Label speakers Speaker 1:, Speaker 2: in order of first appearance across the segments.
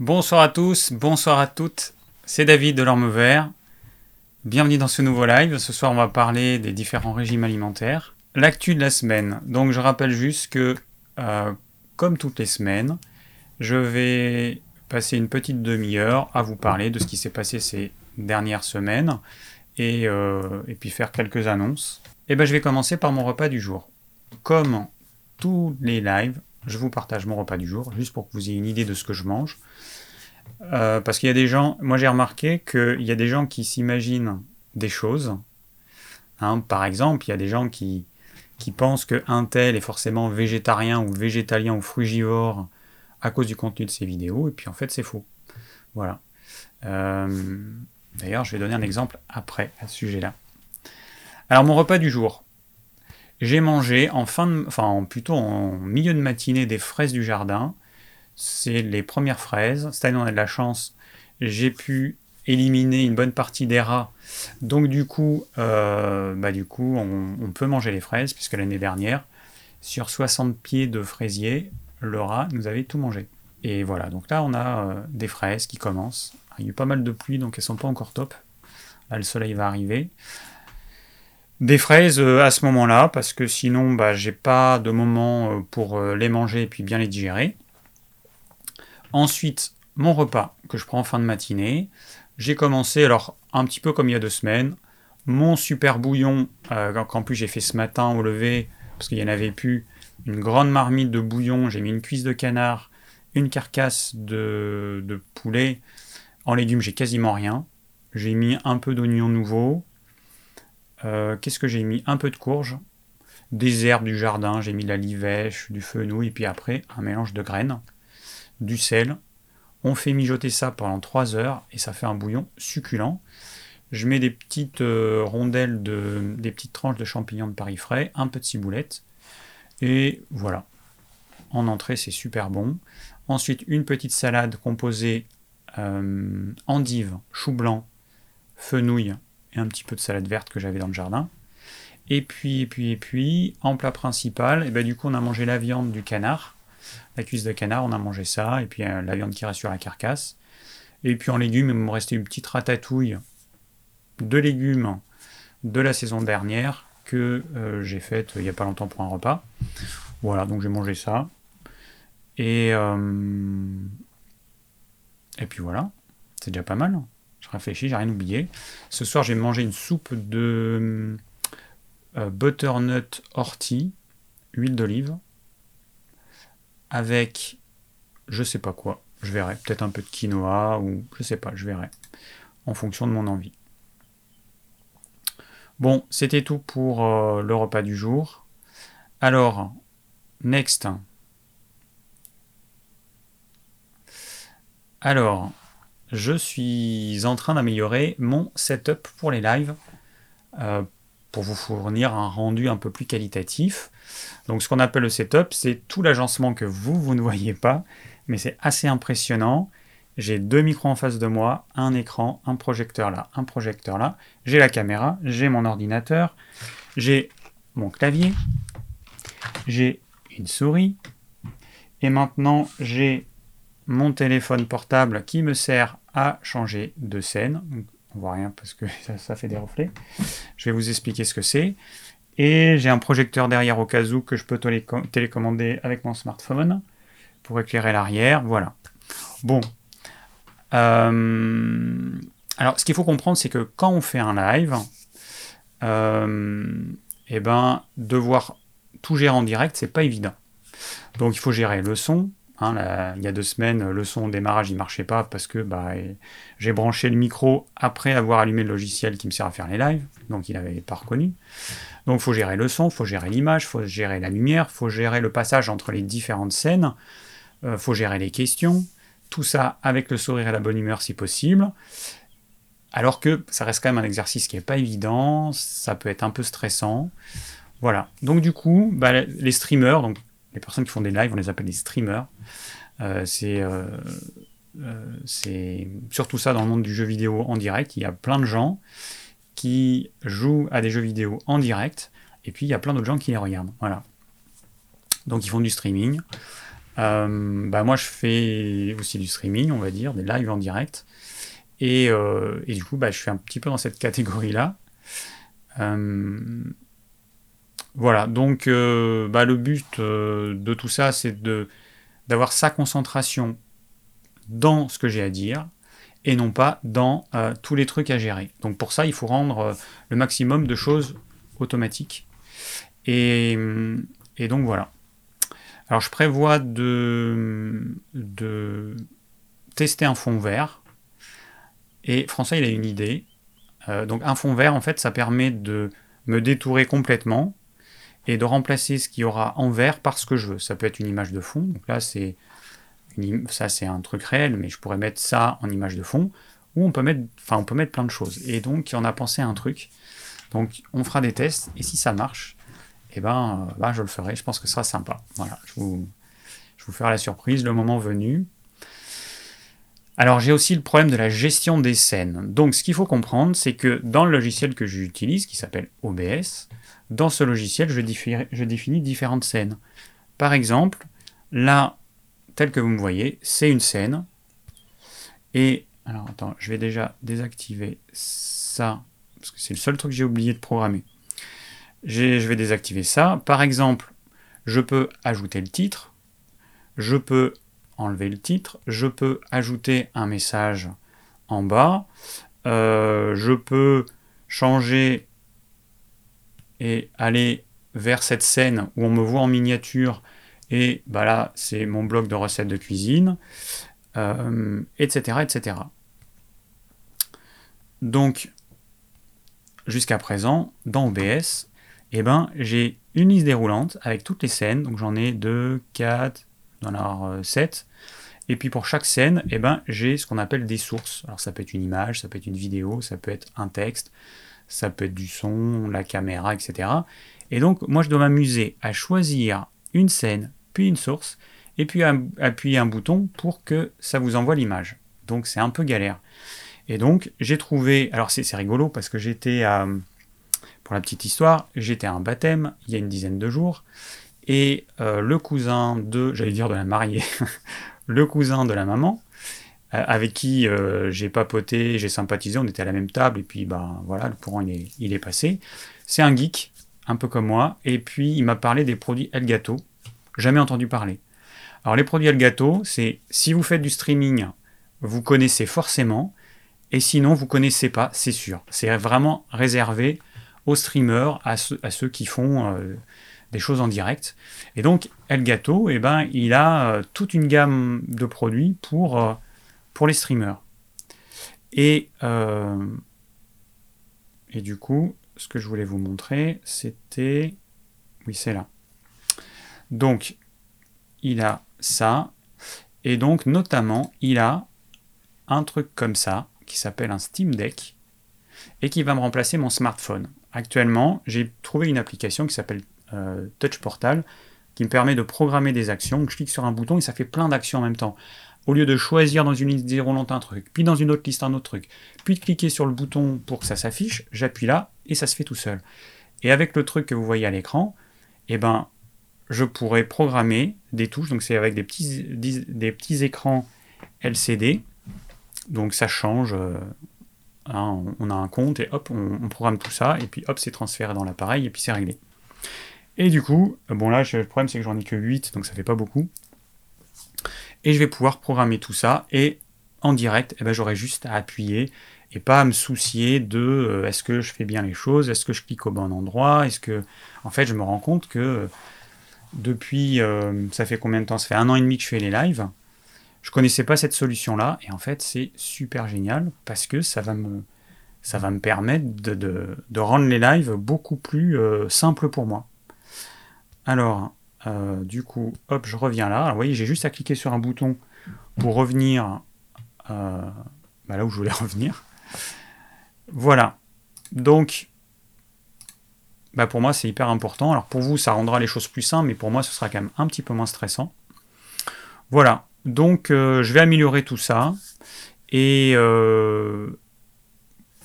Speaker 1: Bonsoir à tous, bonsoir à toutes, c'est David de l'Orme Vert. Bienvenue dans ce nouveau live. Ce soir, on va parler des différents régimes alimentaires. L'actu de la semaine. Donc, je rappelle juste que, euh, comme toutes les semaines, je vais passer une petite demi-heure à vous parler de ce qui s'est passé ces dernières semaines et, euh, puis faire quelques annonces. Et ben, je vais commencer par mon repas du jour. Comme tous les lives, je vous partage mon repas du jour, juste pour que vous ayez une idée de ce que je mange. Euh, parce qu'il y a des gens, moi j'ai remarqué qu'il y a des gens qui s'imaginent des choses. Hein, par exemple, il y a des gens qui, qui pensent qu'un tel est forcément végétarien ou végétalien ou frugivore à cause du contenu de ses vidéos, et puis en fait c'est faux. Voilà. Euh, d'ailleurs, je vais donner un exemple après à ce sujet-là. Alors mon repas du jour. J'ai mangé en fin de, enfin plutôt en milieu de matinée des fraises du jardin c'est les premières fraises. Cette année, on a de la chance. J'ai pu éliminer une bonne partie des rats. Donc du coup, euh, bah, du coup on, peut manger les fraises, puisque l'année dernière, sur 60 pieds de fraisier, le rat nous avait tout mangé. Et voilà, donc là on a euh, des fraises qui commencent. Il y a eu pas mal de pluie, donc elles sont pas encore top. Là le soleil va arriver. Des fraises euh, à ce moment-là, parce que sinon bah, j'ai pas de moment pour les manger et puis bien les digérer. Ensuite, mon repas que je prends en fin de matinée. J'ai commencé, alors un petit peu comme il y a deux semaines, mon super bouillon, euh, qu'en plus j'ai fait ce matin au lever, parce qu'il n'y en avait plus, une grande marmite de bouillon, j'ai mis une cuisse de canard, une carcasse de, poulet. En légumes, j'ai quasiment rien. J'ai mis un peu d'oignon nouveau. Euh, qu'est-ce que j'ai mis? Un peu de courge, des herbes du jardin, j'ai mis de la livèche, du fenouil, et puis après un mélange de graines du sel. On fait mijoter ça pendant 3 heures et ça fait un bouillon succulent. Je mets des petites euh, rondelles, de, des petites tranches de champignons de Paris frais, un peu de ciboulette. Et voilà. En entrée, c'est super bon. Ensuite, une petite salade composée euh, endive, chou blanc, fenouil et un petit peu de salade verte que j'avais dans le jardin. Et puis, et puis, et puis, en plat principal, et eh ben, du coup, on a mangé la viande du canard la cuisse de canard, on a mangé ça, et puis euh, la viande qui reste sur la carcasse. Et puis en légumes, il me restait une petite ratatouille de légumes de la saison dernière que euh, j'ai faite il n'y a pas longtemps pour un repas. Voilà, donc j'ai mangé ça. Et, euh, et puis voilà, c'est déjà pas mal. Je réfléchis, j'ai rien oublié. Ce soir, j'ai mangé une soupe de butternut ortie, huile d'olive, avec je sais pas quoi. Je verrai. Peut-être un peu de quinoa ou je sais pas, je verrai. En fonction de mon envie. Bon, c'était tout pour euh, le repas du jour. Alors, next. Alors, je suis en train d'améliorer mon setup pour les lives euh, pour vous fournir un rendu un peu plus qualitatif. Donc ce qu'on appelle le setup, c'est tout l'agencement que vous, vous ne voyez pas, mais c'est assez impressionnant. J'ai deux micros en face de moi, un écran, un projecteur là, un projecteur là. J'ai la caméra, j'ai mon ordinateur, j'ai mon clavier, j'ai une souris, et maintenant j'ai mon téléphone portable qui me sert à changer de scène. On voit rien parce que ça, fait des reflets. Je vais vous expliquer ce que c'est. Et j'ai un projecteur derrière au cas où que je peux télécommander avec mon smartphone pour éclairer l'arrière. Voilà. Bon. Euh, alors, ce qu'il faut comprendre, c'est que quand on fait un live, euh, eh ben, devoir tout gérer en direct, c'est pas évident. Donc, il faut gérer le son, Hein, il y a deux semaines, le son au démarrage il marchait pas parce que bah, j'ai branché le micro après avoir allumé le logiciel qui me sert à faire les lives, donc il n'avait pas reconnu. Donc il faut gérer le son, il faut gérer l'image, il faut gérer la lumière, il faut gérer le passage entre les différentes scènes, il euh, faut gérer les questions, tout ça avec le sourire et la bonne humeur si possible. Alors que ça reste quand même un exercice qui n'est pas évident, ça peut être un peu stressant. Voilà. Donc du coup, bah, les streamers, les personnes qui font des lives, on les appelle des streamers. Euh, euh, euh, c'est surtout ça dans le monde du jeu vidéo en direct. Il y a plein de gens qui jouent à des jeux vidéo en direct, et puis il y a plein d'autres gens qui les regardent. Voilà. Donc ils font du streaming. bah moi, je fais aussi du streaming, on va dire, des lives en direct. Et, et du coup, bah, je suis un petit peu dans cette catégorie-là. Voilà, donc bah, le but de tout ça, c'est d'avoir sa concentration dans ce que j'ai à dire, et non pas dans euh, tous les trucs à gérer. Donc pour ça, il faut rendre euh, le maximum de choses automatiques. Et, donc voilà. Alors je prévois de, de tester un fond vert. Et François, il a une idée. Euh, donc un fond vert, en fait, ça permet de me détourer complètement et de remplacer ce qu'il y aura en vert par ce que je veux. Ça peut être une image de fond. Donc là, c'est ça c'est un truc réel, mais je pourrais mettre ça en image de fond, ou on peut mettre, enfin on peut mettre plein de choses. Et donc on a pensé à un truc. Donc on fera des tests, et si ça marche, eh ben, ben je le ferai. Je pense que ce sera sympa. Voilà, je vous, je vous ferai la surprise le moment venu. Alors j'ai aussi le problème de la gestion des scènes. Donc ce qu'il faut comprendre, c'est que dans le logiciel que j'utilise, qui s'appelle OBS, dans ce logiciel, je, définis différentes scènes. Par exemple, là, tel que vous me voyez, c'est une scène. Et, alors attends, je vais déjà désactiver ça, parce que c'est le seul truc que j'ai oublié de programmer. Je vais désactiver ça. Par exemple, je peux ajouter le titre, je peux enlever le titre, je peux ajouter un message en bas, euh, je peux changer et aller vers cette scène où on me voit en miniature et bah là, c'est mon bloc de recettes de cuisine, etc., euh, etc. Donc, jusqu'à présent, dans OBS, eh ben, j'ai une liste déroulante avec toutes les scènes. Donc j'en ai 2, 4, dans avoir 7. Et puis pour chaque scène, eh ben, j'ai ce qu'on appelle des sources. Alors ça peut être une image, ça peut être une vidéo, ça peut être un texte, ça peut être du son, la caméra, etc. Et donc moi je dois m'amuser à choisir une scène puis une source, et puis appuyer un bouton pour que ça vous envoie l'image. Donc c'est un peu galère. Et donc j'ai trouvé, alors c'est rigolo parce que j'étais à, pour la petite histoire, j'étais à un baptême il y a une dizaine de jours, et euh, le cousin de, j'allais dire de la mariée, le cousin de la maman, avec qui euh, j'ai papoté, j'ai sympathisé, on était à la même table, et puis bah voilà, le courant il est, il est passé. C'est un geek, un peu comme moi, et puis il m'a parlé des produits Elgato, Jamais entendu parler. Alors les produits Elgato, c'est si vous faites du streaming, vous connaissez forcément, et sinon vous connaissez pas, c'est sûr. C'est vraiment réservé aux streamers, à, ceux, qui font euh, des choses en direct. Et donc Elgato, eh ben, il a euh, toute une gamme de produits pour, euh, pour les streamers. Et, et du coup, ce que je voulais vous montrer, c'était... Oui, c'est là. Donc, il a ça. Et donc, notamment, il a un truc comme ça, qui s'appelle un Steam Deck, et qui va me remplacer mon smartphone. Actuellement, j'ai trouvé une application qui s'appelle euh, Touch Portal, qui me permet de programmer des actions. je clique sur un bouton et ça fait plein d'actions en même temps. Au lieu de choisir dans une liste déroulante un truc, puis dans une autre liste un autre truc, puis de cliquer sur le bouton pour que ça s'affiche, j'appuie là et ça se fait tout seul. Et avec le truc que vous voyez à l'écran, eh ben, je pourrais programmer des touches. Donc c'est avec des petits, écrans LCD. Donc ça change. Euh, hein, on a un compte et hop, on, programme tout ça. Et puis hop, c'est transféré dans l'appareil et puis c'est réglé. Et du coup, bon là, le problème c'est que j'en ai que 8, donc ça fait pas beaucoup. Et je vais pouvoir programmer tout ça. Et en direct, eh ben, j'aurai juste à appuyer et pas à me soucier de euh, est-ce que je fais bien les choses, est-ce que je clique au bon endroit, est-ce que... En fait, je me rends compte que depuis, euh, ça fait combien de temps? Ça fait un an et demi que je fais les lives. Je connaissais pas cette solution-là, et en fait, c'est super génial parce que ça va me, ça va me permettre de, rendre les lives beaucoup plus euh, simples pour moi. Alors, euh, du coup, hop, je reviens là. Alors, vous voyez, j'ai juste à cliquer sur un bouton pour revenir bah, là où je voulais revenir. Voilà. Donc, bah pour moi c'est hyper important. Alors pour vous ça rendra les choses plus simples, mais pour moi ce sera quand même un petit peu moins stressant. Voilà, donc euh, je vais améliorer tout ça. Et euh,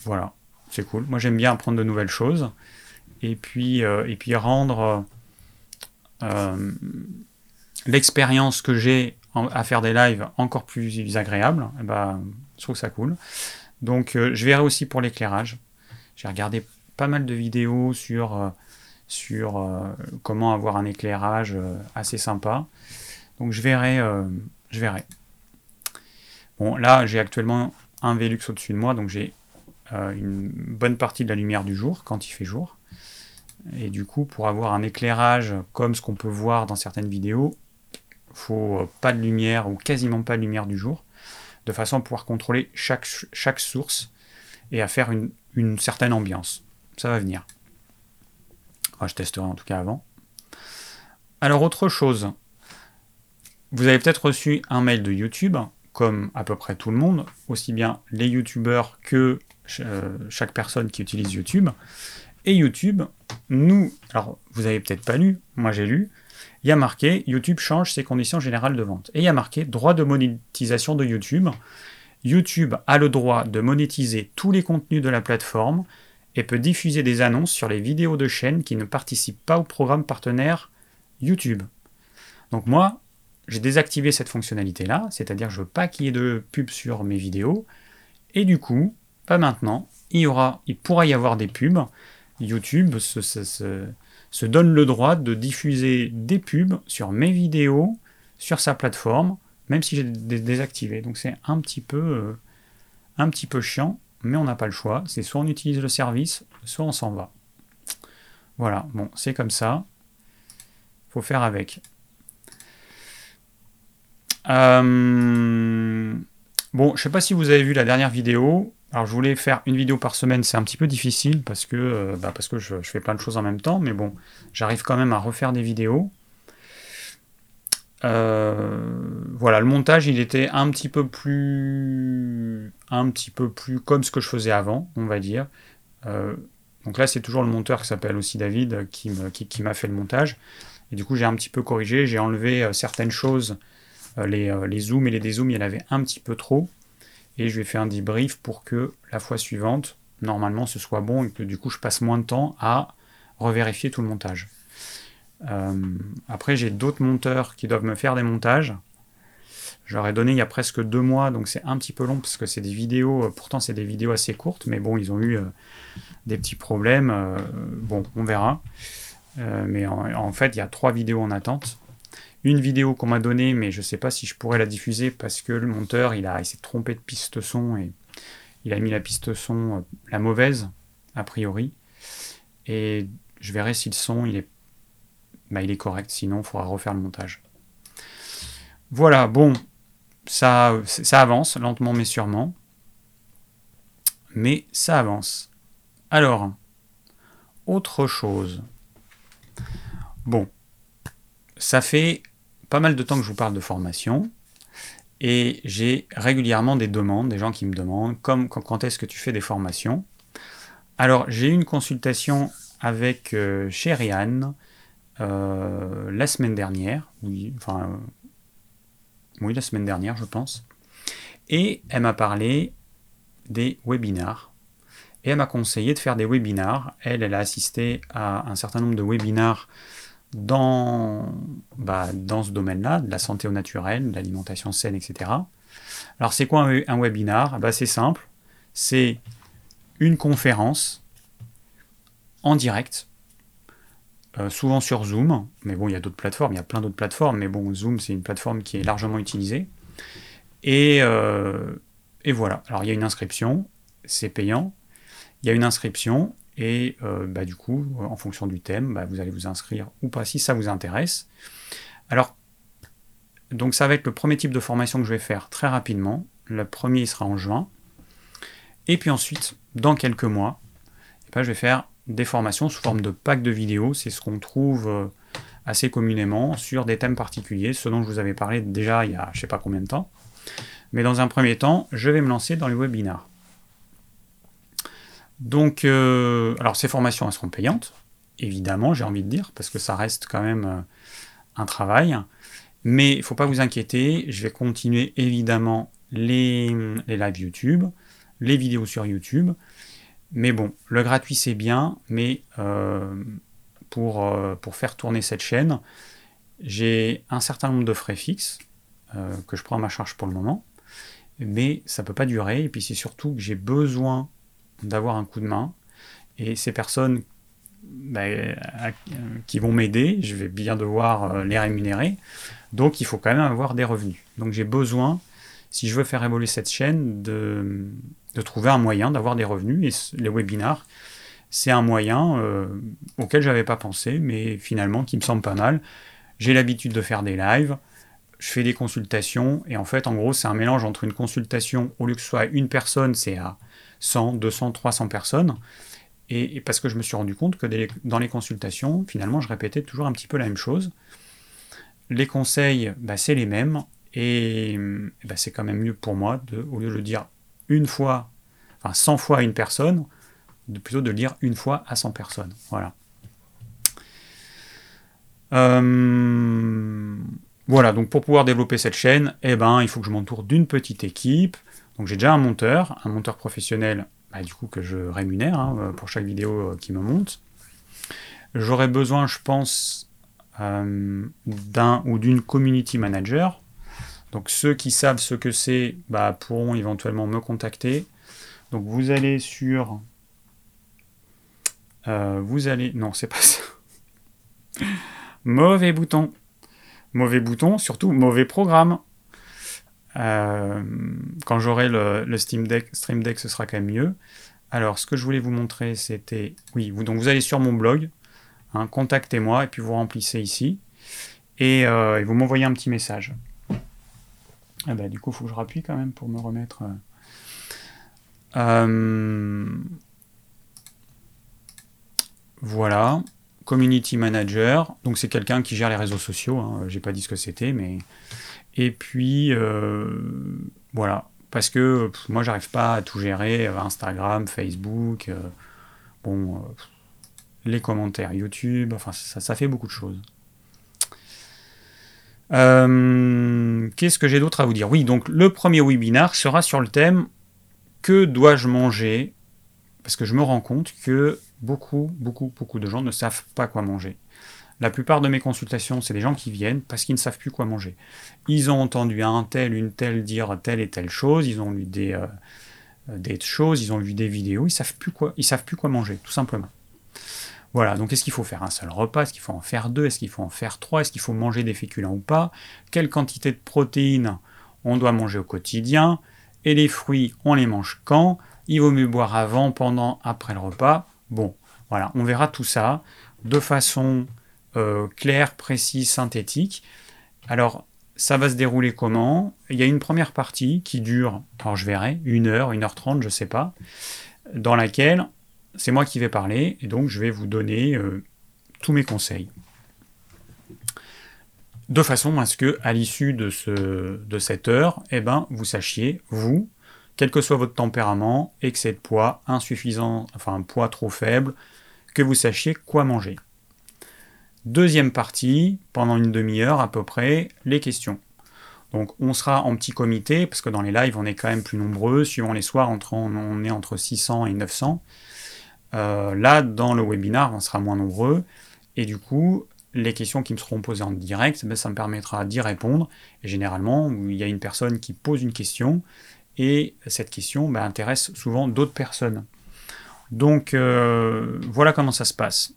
Speaker 1: voilà, c'est cool. Moi j'aime bien apprendre de nouvelles choses. Et puis, euh, et puis rendre, l'expérience que j'ai à faire des lives encore plus agréable, eh ben, je trouve ça cool. Donc euh, je verrai aussi pour l'éclairage. J'ai regardé pas mal de vidéos sur, euh, sur euh, comment avoir un éclairage assez sympa. Donc je verrai. je verrai. Bon, là j'ai actuellement un Velux au-dessus de moi, donc j'ai une bonne partie de la lumière du jour quand il fait jour. Et du coup, pour avoir un éclairage comme ce qu'on peut voir dans certaines vidéos, faut pas de lumière ou quasiment pas de lumière du jour de façon à pouvoir contrôler chaque, source et à faire une, certaine ambiance. Ça va venir. je testerai en tout cas avant. Alors autre chose, vous avez peut-être reçu un mail de YouTube, comme à peu près tout le monde, aussi bien les YouTubeurs que euh, chaque personne qui utilise YouTube. Et YouTube, nous, alors vous avez peut-être pas lu, moi j'ai lu, il y a marqué YouTube change ses conditions générales de vente. Et il y a marqué droit de monétisation de YouTube. YouTube a le droit de monétiser tous les contenus de la plateforme et peut diffuser des annonces sur les vidéos de chaînes qui ne participent pas au programme partenaire YouTube. Donc moi, j'ai désactivé cette fonctionnalité-là, c'est-à-dire je veux pas qu'il y ait de pubs sur mes vidéos. Et du coup, pas maintenant, il, y aura, il pourra y avoir des pubs. YouTube se, donne le droit de diffuser des pubs sur mes vidéos, sur sa plateforme, même si j'ai désactivé. Donc c'est un petit peu euh, un petit peu chiant, mais on n'a pas le choix. C'est soit on utilise le service, soit on s'en va. Voilà, bon, c'est comme ça. Faut faire avec. Euh, bon, je sais pas si vous avez vu la dernière vidéo. Alors je voulais faire une vidéo par semaine, c'est un petit peu difficile parce que, euh, bah, je, fais plein de choses en même temps, mais bon, j'arrive quand même à refaire des vidéos. Euh, voilà, le montage, il était un petit peu plus, un petit peu plus comme ce que je faisais avant, on va dire. Euh, donc là, c'est toujours le monteur qui s'appelle aussi David qui m'a fait le montage. Et du coup, j'ai un petit peu corrigé, j'ai enlevé certaines choses, les, les zooms et les dézooms, il y en avait un petit peu trop et je vais faire un debrief pour que la fois suivante, normalement, ce soit bon et que du coup, je passe moins de temps à revérifier tout le montage. Euh, après, j'ai d'autres monteurs qui doivent me faire des montages. J'aurais donné il y a presque deux mois, donc c'est un petit peu long parce que c'est des vidéos, euh, pourtant c'est des vidéos assez courtes, mais bon, ils ont eu euh, des petits problèmes. bon, on verra. mais en, fait, il y a trois vidéos en attente une vidéo qu'on m'a donnée, mais je ne sais pas si je pourrais la diffuser parce que le monteur, il, a, s'est trompé de piste son et il a mis la piste son, euh, la mauvaise, a priori. Et je verrai si le son, il est, bah, il est correct, sinon il faudra refaire le montage. Voilà, bon, ça, ça avance, lentement mais sûrement. Mais ça avance. Alors, autre chose. Bon, ça fait pas mal de temps que je vous parle de formation et j'ai régulièrement des demandes, des gens qui me demandent comme, quand est-ce que tu fais des formations. Alors j'ai eu une consultation avec euh, euh, la semaine dernière, oui, enfin oui la semaine dernière je pense, et elle m'a parlé des webinars. Et elle m'a conseillé de faire des webinars. Elle, elle a assisté à un certain nombre de webinars dans, bah, dans ce domaine-là, de la santé au naturel, de l'alimentation saine, etc. Alors c'est quoi un, webinar? Bah, C'est simple, c'est une conférence en direct, euh, souvent sur Zoom, mais bon, il y a d'autres plateformes, il y a plein d'autres plateformes, mais bon, Zoom, c'est une plateforme qui est largement utilisée. Et, euh, et voilà, alors il y a une inscription, c'est payant, il y a une inscription, et euh, bah, du coup, en fonction du thème, bah, vous allez vous inscrire ou pas si ça vous intéresse. Alors, donc ça va être le premier type de formation que je vais faire très rapidement. Le premier sera en juin. Et puis ensuite, dans quelques mois, eh ben, je vais faire des formations sous forme de packs de vidéos. C'est ce qu'on trouve euh, assez communément sur des thèmes particuliers, ce dont je vous avais parlé déjà il y a je ne sais pas combien de temps. Mais dans un premier temps, je vais me lancer dans les webinars. Donc, euh, alors ces formations, elles seront payantes, évidemment, j'ai envie de dire, parce que ça reste quand même euh, un travail. Mais il ne faut pas vous inquiéter, je vais continuer évidemment les, lives YouTube, les vidéos sur YouTube. Mais bon, le gratuit c'est bien, mais euh, pour, faire tourner cette chaîne, J'ai un certain nombre de frais fixes que je prends à ma charge pour le moment, mais ça ne peut pas durer. Et puis c'est surtout que j'ai besoin d'avoir un coup de main. Et ces personnes bah, qui vont m'aider, je vais bien devoir les rémunérer. Donc il faut quand même avoir des revenus. Donc j'ai besoin, si je veux faire évoluer cette chaîne, de, trouver un moyen d'avoir des revenus. Et les webinars, c'est un moyen euh, auquel je n'avais pas pensé, mais finalement qui me semble pas mal. J'ai l'habitude de faire des lives, je fais des consultations, et en fait, en gros, c'est un mélange entre une consultation, au lieu que ce soit une personne, c'est à 100, 200, 300 personnes. Et, parce que je me suis rendu compte que dans les consultations, finalement, je répétais toujours un petit peu la même chose les conseils, bah, c'est les mêmes, et bah, c'est quand même mieux pour moi, de, au lieu de le dire une fois, enfin 100 fois à une personne, de plutôt de le dire une fois à 100 personnes. Voilà. Euh, voilà, donc pour pouvoir développer cette chaîne, eh ben, il faut que je m'entoure d'une petite équipe. Donc j'ai déjà un monteur, un monteur professionnel, bah, du coup que je rémunère hein, pour chaque vidéo euh, qui me monte. J'aurais besoin, je pense, euh, d'un ou d'une community manager. Donc ceux qui savent ce que c'est bah, pourront éventuellement me contacter. Donc vous allez sur... Euh, vous allez... Non, c'est pas ça. mauvais bouton. Mauvais bouton, surtout mauvais programme. Euh, quand j'aurai le, Steam Deck, Stream Deck, ce sera quand même mieux. Alors, ce que je voulais vous montrer, c'était... Oui, vous, donc vous allez sur mon blog. Hein, contactez-moi et puis vous remplissez ici. Et, euh, vous m'envoyez un petit message. Ah bah, du coup, il faut que je rappuie quand même pour me remettre. Euh, voilà. Community Manager. Donc c'est quelqu'un qui gère les réseaux sociaux. Hein. J'ai pas dit ce que c'était, mais. Et puis voilà. Parce que moi j'arrive pas à tout gérer. Instagram, Facebook. bon les commentaires YouTube, enfin ça, fait beaucoup de choses. Euh, qu'est-ce que j'ai d'autre à vous dire? Oui, donc le premier webinar sera sur le thème Que dois-je manger? Parce que je me rends compte que beaucoup, beaucoup, beaucoup de gens ne savent pas quoi manger. La plupart de mes consultations, c'est des gens qui viennent parce qu'ils ne savent plus quoi manger. Ils ont entendu un tel, une telle dire telle et telle chose, ils ont lu des, euh, des choses, ils ont vu des vidéos, ils savent savent plus quoi manger, tout simplement. Voilà, donc est-ce qu'il faut faire un seul repas? Est-ce qu'il faut en faire deux? Est-ce qu'il faut en faire trois? Est-ce qu'il faut manger des féculents ou pas? Quelle quantité de protéines on doit manger au quotidien? Et les fruits, on les mange quand? Il vaut mieux boire avant, pendant, après le repas? Bon, voilà, on verra tout ça de façon euh, claire, précise, synthétique. Alors, ça va se dérouler comment? Il y a une première partie qui dure, alors je verrai, une heure, une heure trente, je sais pas, dans laquelle c'est moi qui vais parler, et donc je vais vous donner euh, tous mes conseils. De façon à ce que, à l'issue de cette heure, eh ben, vous sachiez, vous, quel que soit votre tempérament, excès de poids, insuffisant, enfin un poids trop faible, que vous sachiez quoi manger. Deuxième partie, pendant une demi-heure à peu près, les questions. Donc on sera en petit comité, parce que dans les lives on est quand même plus nombreux, suivant les soirs on est entre 600 et 900. Euh, là, dans le webinar, on sera moins nombreux. Et du coup, les questions qui me seront posées en direct, ben, ça me permettra d'y répondre. Et généralement, il y a une personne qui pose une question et cette question ben, intéresse souvent d'autres personnes. Donc euh, voilà comment ça se passe.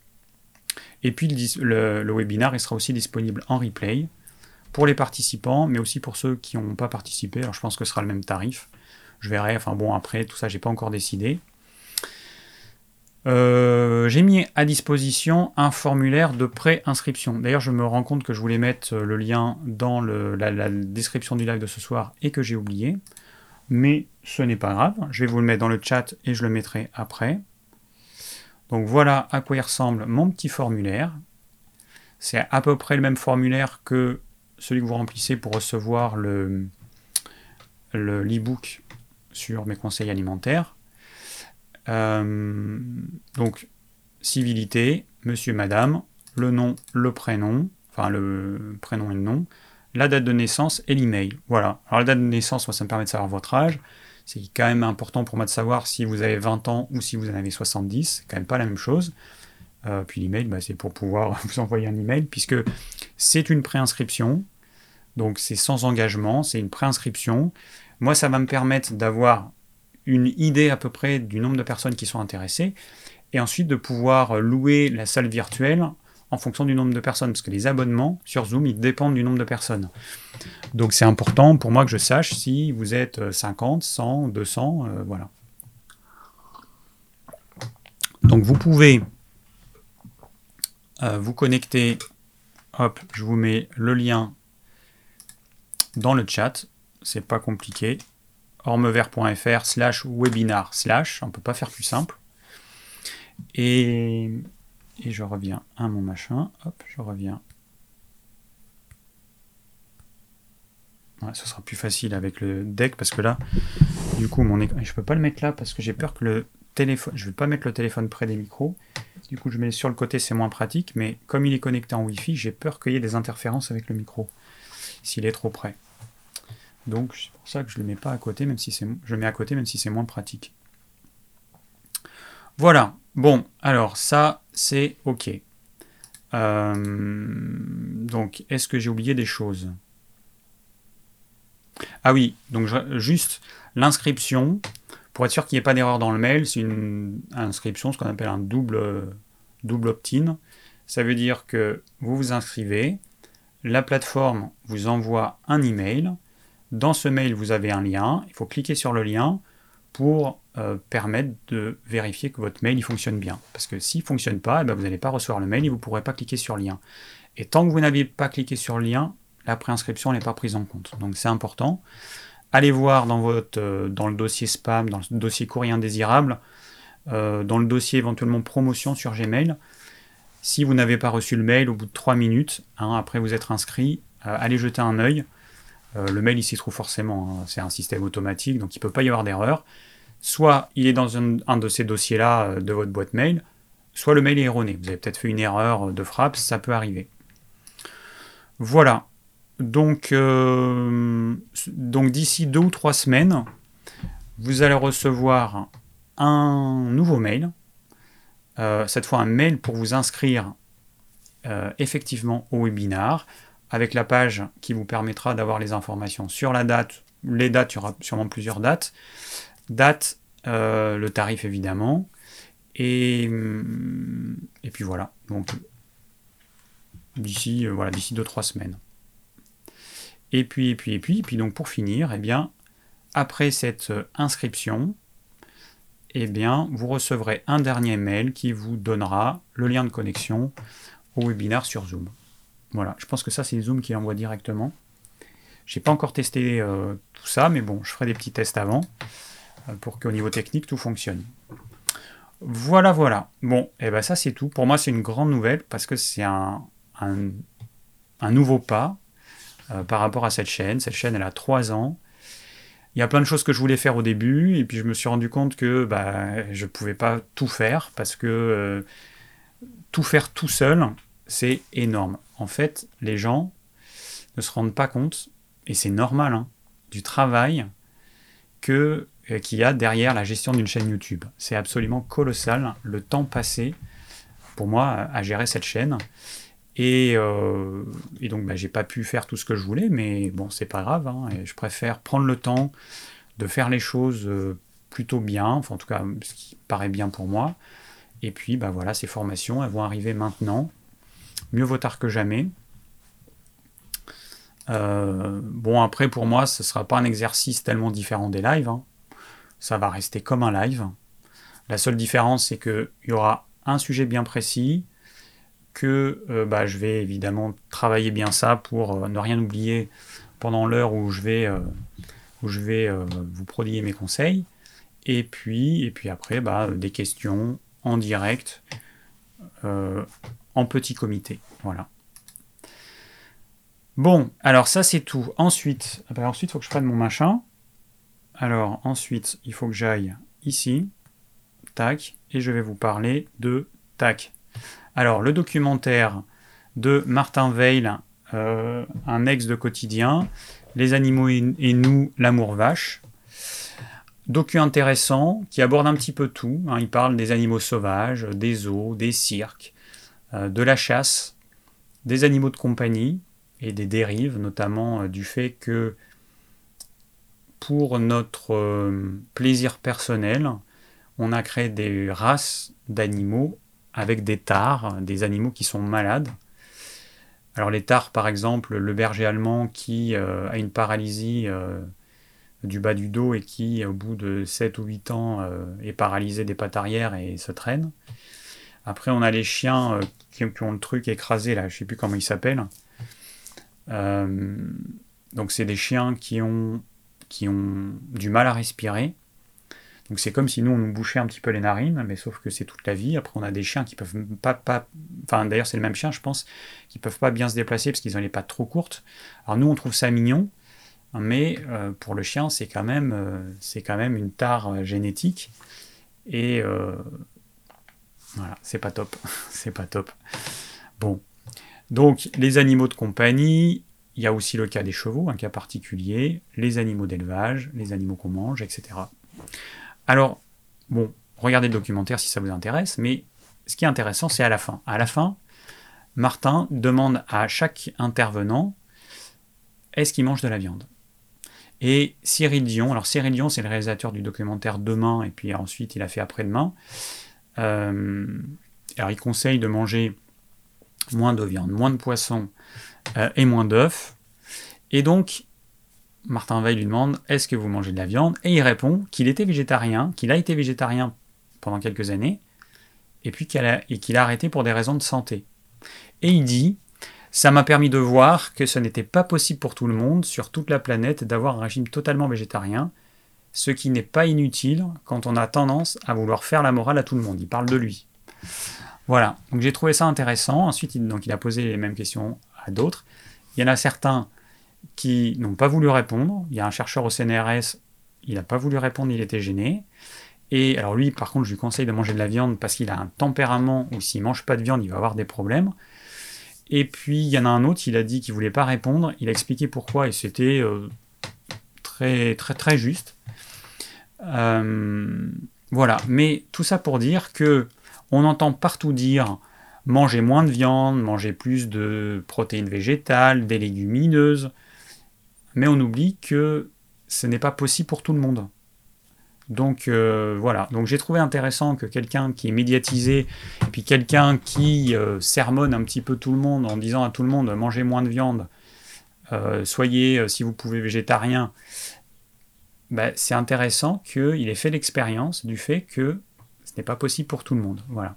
Speaker 1: Et puis le, le, webinar il sera aussi disponible en replay pour les participants, mais aussi pour ceux qui n'ont pas participé. Alors je pense que ce sera le même tarif. Je verrai, enfin bon, après tout ça, j'ai pas encore décidé. Euh, j'ai mis à disposition un formulaire de pré-inscription. D'ailleurs, je me rends compte que je voulais mettre le lien dans la, description du live de ce soir et que j'ai oublié. Mais ce n'est pas grave. Je vais vous le mettre dans le chat et je le mettrai après. Donc voilà à quoi il ressemble mon petit formulaire. C'est à peu près le même formulaire que celui que vous remplissez pour recevoir le l'e-book sur mes conseils alimentaires. Euh, donc, civilité, monsieur, madame, le nom, le prénom, enfin le prénom et le nom, la date de naissance et l'email. Voilà. Alors la date de naissance, ça me permet de savoir votre âge. C'est quand même important pour moi de savoir si vous avez 20 ans ou si vous en avez 70. C'est quand même pas la même chose. Euh, puis l'email, bah, c'est pour pouvoir vous envoyer un email, puisque c'est une préinscription. Donc c'est sans engagement, c'est une préinscription. Moi, ça va me permettre d'avoir une idée à peu près du nombre de personnes qui sont intéressées, et ensuite de pouvoir louer la salle virtuelle en fonction du nombre de personnes, parce que les abonnements sur Zoom, ils dépendent du nombre de personnes. Donc c'est important pour moi que je sache si vous êtes 50, 100, 200, voilà. Donc vous pouvez euh, vous connecter, hop, je vous mets le lien dans le chat, c'est pas compliqué, ormevert.fr slash webinar slash, on peut pas faire plus simple. Et, et je reviens à mon machin, hop, je reviens. ce sera plus facile avec le deck parce que là, du coup, mon écran, je peux pas le mettre là parce que j'ai peur que le téléphone, je vais pas mettre le téléphone près des micros. Du coup, je mets sur le côté, c'est moins pratique, mais comme il est connecté en Wi-Fi, j'ai peur qu'il y ait des interférences avec le micro s'il est trop près. Donc c'est pour ça que je le mets pas à côté, même si c'est, je mets à côté, même si c'est moins pratique. Voilà. Bon, alors ça, c'est OK. Euh, donc, est-ce que j'ai oublié des choses? Ah oui, donc juste l'inscription. Pour être sûr qu'il n'y ait pas d'erreur dans le mail, c'est une inscription, ce qu'on appelle un double, double opt-in. Ça veut dire que vous vous inscrivez, la plateforme vous envoie un email. Dans ce mail, vous avez un lien. Il faut cliquer sur le lien pour euh, permettre de vérifier que votre mail il fonctionne bien. Parce que s'il ne fonctionne pas, eh ben, vous n'allez pas recevoir le mail et vous ne pourrez pas cliquer sur le lien. Et tant que vous n'avez pas cliqué sur le lien, la préinscription n'est pas prise en compte. Donc c'est important allez voir dans, votre, euh, dans le dossier spam, dans le dossier courrier indésirable, euh, dans le dossier éventuellement promotion sur Gmail. Si vous n'avez pas reçu le mail au bout de 3 minutes, hein, après vous être inscrit, euh, allez jeter un œil. le mail il s'y trouve forcément, hein. c'est un système automatique, donc il ne peut pas y avoir d'erreur. Soit il est dans un, de ces dossiers-là de votre boîte mail, soit le mail est erroné. Vous avez peut-être fait une erreur de frappe, ça peut arriver. Voilà, donc, euh, donc d'ici deux ou trois semaines, vous allez recevoir un nouveau mail. Euh, cette fois un mail pour vous inscrire euh, effectivement au webinar avec la page qui vous permettra d'avoir les informations sur la date, les dates, il y aura sûrement plusieurs dates, date, le tarif évidemment, et, et puis voilà, donc d'ici voilà, d'ici deux trois semaines. Et puis, et puis, et puis, et puis donc pour finir, eh bien, après cette euh, inscription, eh bien, vous recevrez un dernier mail qui vous donnera le lien de connexion au webinaire sur Zoom. Voilà, je pense que ça c'est Zoom qui envoie directement. Je n'ai pas encore testé euh, tout ça, mais bon, je ferai des petits tests avant euh, pour qu'au niveau technique tout fonctionne. Voilà, voilà. Bon, et eh ben ça c'est tout. Pour moi c'est une grande nouvelle parce que c'est un, un nouveau pas euh, par rapport à cette chaîne. Cette chaîne, elle a trois ans. Il y a plein de choses que je voulais faire au début, et puis je me suis rendu compte que bah, je ne pouvais pas tout faire, parce que euh, tout faire tout seul, c'est énorme. En fait, les gens ne se rendent pas compte, et c'est normal, hein, du travail que euh, qu'il y a derrière la gestion d'une chaîne YouTube. C'est absolument colossal le temps passé pour moi à gérer cette chaîne. Euh, et, donc, bah, j'ai pas pu faire tout ce que je voulais, mais bon, c'est pas grave. Hein, je préfère prendre le temps de faire les choses euh, plutôt bien, enfin, en tout cas, ce qui paraît bien pour moi. Et puis, bah voilà, ces formations, elles vont arriver maintenant. Mieux vaut tard que jamais. Euh, bon, après, pour moi, ce ne sera pas un exercice tellement différent des lives. Hein. Ça va rester comme un live. La seule différence, c'est qu'il y aura un sujet bien précis, que euh, bah, je vais évidemment travailler bien ça pour euh, ne rien oublier pendant l'heure où je vais, euh, où je vais vous prodiguer mes conseils. Et puis, et puis après, bah, des questions en direct, en petit comité. Voilà. Bon, alors ça c'est tout. Ensuite, ah bah, ensuite, il faut que je prenne mon machin. Alors ensuite, il faut que j'aille ici. Tac. Et je vais vous parler de tac. Alors, le documentaire de Martin Veil, euh, un ex de quotidien, Les animaux et, nous, l'amour vache. docu intéressant qui aborde un petit peu tout. Hein. Il parle des animaux sauvages, des zoos, des cirques, euh, de la chasse, des animaux de compagnie et des dérives, notamment euh, du fait que pour notre euh, plaisir personnel, on a créé des races d'animaux avec des tares, des animaux qui sont malades. Alors les tares, par exemple, le berger allemand qui a une paralysie du bas du dos et qui, au bout de 7 ou 8 ans, est paralysé des pattes arrière et se traîne. Après, on a les chiens euh, qui, ont le truc écrasé, là, je sais plus comment ils s'appellent. Euh, donc, c'est des chiens qui ont, qui ont du mal à respirer. Donc, c'est comme si nous, on nous bouchait un petit peu les narines, mais sauf que c'est toute la vie. Après, on a des chiens qui peuvent pas. pas enfin, d'ailleurs, c'est le même chien, je pense, qui peuvent pas bien se déplacer parce qu'ils ont les pattes trop courtes. Alors, nous, on trouve ça mignon. Mais euh, pour le chien, c'est quand, même, c'est quand même une tare génétique. Et, voilà, c'est pas top. c'est pas top. Bon. Donc, les animaux de compagnie, il y a aussi le cas des chevaux, un cas particulier, les animaux d'élevage, les animaux qu'on mange, etc. Alors, bon, regardez le documentaire si ça vous intéresse, mais ce qui est intéressant, c'est à la fin. À la fin, Martin demande à chaque intervenant est-ce qu'il mange de la viande? Et Cyril Dion, alors Cyril Dion, c'est le réalisateur du documentaire Demain, et puis ensuite il a fait Après-demain. Euh, alors, il conseille de manger moins de viande, moins de poisson euh, et moins d'œufs. Et donc, Martin Veil lui demande Est-ce que vous mangez de la viande? Et il répond qu'il était végétarien, qu'il a été végétarien pendant quelques années, et puis qu'il a, a, arrêté pour des raisons de santé. Et il dit Ça m'a permis de voir que ce n'était pas possible pour tout le monde, sur toute la planète, d'avoir un régime totalement végétarien, ce qui n'est pas inutile quand on a tendance à vouloir faire la morale à tout le monde. Il parle de lui. Voilà, donc j'ai trouvé ça intéressant. Ensuite, donc, il a posé les mêmes questions d'autres. Il y en a certains qui n'ont pas voulu répondre. Il y a un chercheur au CNRS, il n'a pas voulu répondre, il était gêné. Et alors lui, par contre, je lui conseille de manger de la viande parce qu'il a un tempérament où s'il mange pas de viande, il va avoir des problèmes. Et puis il y en a un autre, il a dit qu'il voulait pas répondre. Il a expliqué pourquoi et c'était euh, très très très juste. Euh, voilà, mais tout ça pour dire que on entend partout dire manger moins de viande, manger plus de protéines végétales, des légumineuses, mais on oublie que ce n'est pas possible pour tout le monde. Donc euh, voilà, donc j'ai trouvé intéressant que quelqu'un qui est médiatisé, puis quelqu'un qui euh, sermonne un petit peu tout le monde en disant à tout le monde mangez moins de viande, soyez si vous pouvez végétarien, bah, c'est intéressant qu'il ait fait l'expérience du fait que ce n'est pas possible pour tout le monde. Voilà.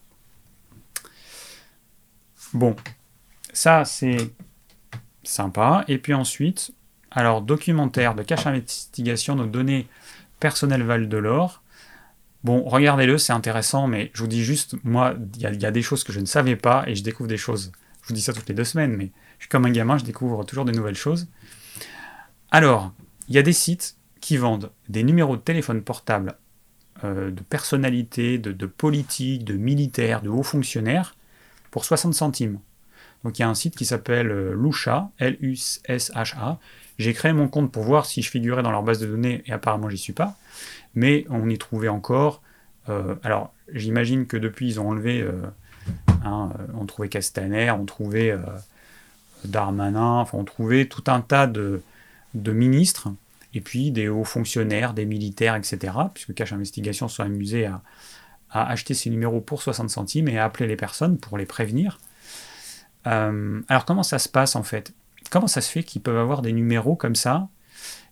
Speaker 1: Bon, ça c'est sympa. Et puis ensuite, alors documentaire de cache investigation, donc données personnelles Val de l'Or. Bon, regardez-le, c'est intéressant, mais je vous dis juste, moi, il y, a des choses que je ne savais pas et je découvre des choses. Je vous dis ça toutes les deux semaines, mais je suis comme un gamin, je découvre toujours de nouvelles choses. Alors, il y a des sites qui vendent des numéros de téléphone portable euh, de personnalités, de politiques, de militaires, de hauts fonctionnaires pour 60 centimes. Donc il y a un site qui s'appelle euh, Lusha, L-U-S-H-A. J'ai créé mon compte pour voir si je figurais dans leur base de données et apparemment j'y suis pas. Mais on y trouvait encore. Euh, alors j'imagine que depuis ils ont enlevé. Hein, on trouvait Castaner, on trouvait Darmanin, enfin on trouvait tout un tas de, de ministres et puis des hauts fonctionnaires, des militaires, etc., puisque Cache Investigation sont amusés à, acheter ces numéros pour 60 centimes et à appeler les personnes pour les prévenir. Euh, alors comment ça se passe en fait? Comment ça se fait qu'ils peuvent avoir des numéros comme ça?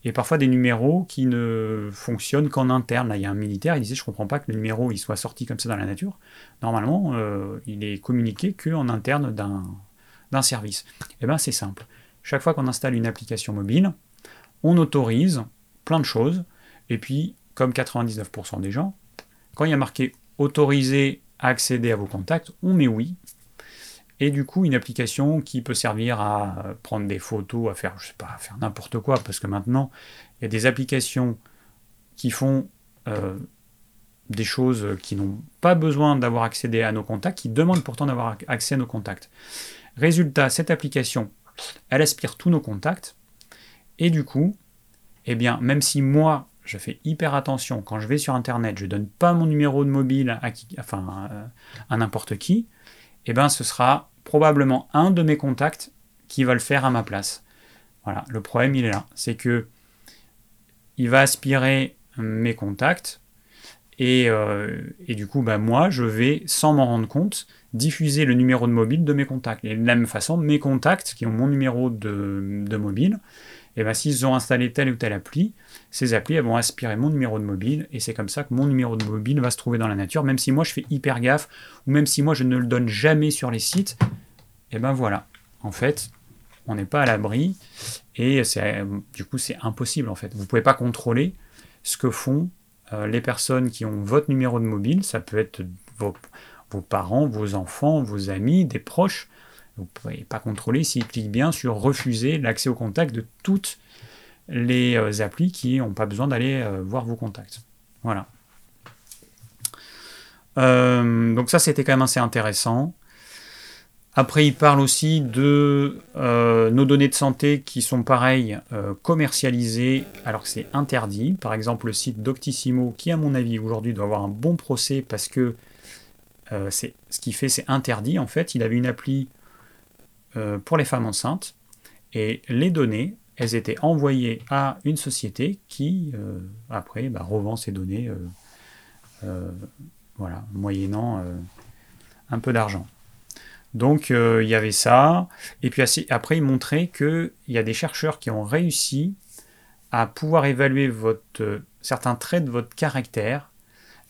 Speaker 1: Et parfois des numéros qui ne fonctionnent qu'en interne. Là, il y a un militaire, il disait Je ne comprends pas que le numéro il soit sorti comme ça dans la nature. Normalement, euh, il est communiqué qu'en interne d'un service. Eh bien, c'est simple. Chaque fois qu'on installe une application mobile, on autorise plein de choses, et puis, comme 99% des gens, quand il y a marqué autoriser à accéder à vos contacts, on met oui. Et du coup, une application qui peut servir à prendre des photos, à faire, je sais pas, à faire n'importe quoi, parce que maintenant, il y a des applications qui font euh, des choses qui n'ont pas besoin d'avoir accédé à nos contacts, qui demandent pourtant d'avoir accès à nos contacts. Résultat, cette application, elle aspire tous nos contacts, et du coup, eh bien, même si moi, je fais hyper attention. Quand je vais sur Internet, je ne donne pas mon numéro de mobile à, enfin, à n'importe qui. Eh ben, ce sera probablement un de mes contacts qui va le faire à ma place. Voilà, le problème il est là, c'est que il va aspirer mes contacts et, euh, du coup, bah, moi, je vais, sans m'en rendre compte, diffuser le numéro de mobile de mes contacts. Et de la même façon, mes contacts qui ont mon numéro de, mobile, et ben, s'ils ont installé telle ou telle appli, ces applis vont aspirer mon numéro de mobile, et c'est comme ça que mon numéro de mobile va se trouver dans la nature, même si moi je fais hyper gaffe, ou même si moi je ne le donne jamais sur les sites, et ben voilà. En fait, on n'est pas à l'abri, et du coup c'est impossible en fait. Vous ne pouvez pas contrôler ce que font euh, les personnes qui ont votre numéro de mobile, ça peut être vos, parents, vos enfants, vos amis, des proches. Vous ne pouvez pas contrôler s'ils cliquent bien sur refuser l'accès au contact de toutes les euh, applis qui n'ont pas besoin d'aller euh, voir vos contacts. Voilà. donc ça, c'était quand même assez intéressant. Après, il parle aussi de euh, nos données de santé qui sont pareilles euh, commercialisées alors que c'est interdit. Par exemple, le site Doctissimo, qui à mon avis aujourd'hui doit avoir un bon procès parce que euh, c'est ce qu'il fait, c'est interdit. En fait, il avait une appli pour les femmes enceintes et les données, elles étaient envoyées à une société qui après bah, revend ces données, voilà, moyennant un peu d'argent. Donc euh, il y avait ça. Et puis après, il montrait qu'il y a des chercheurs qui ont réussi à pouvoir évaluer votre, certains traits de votre caractère.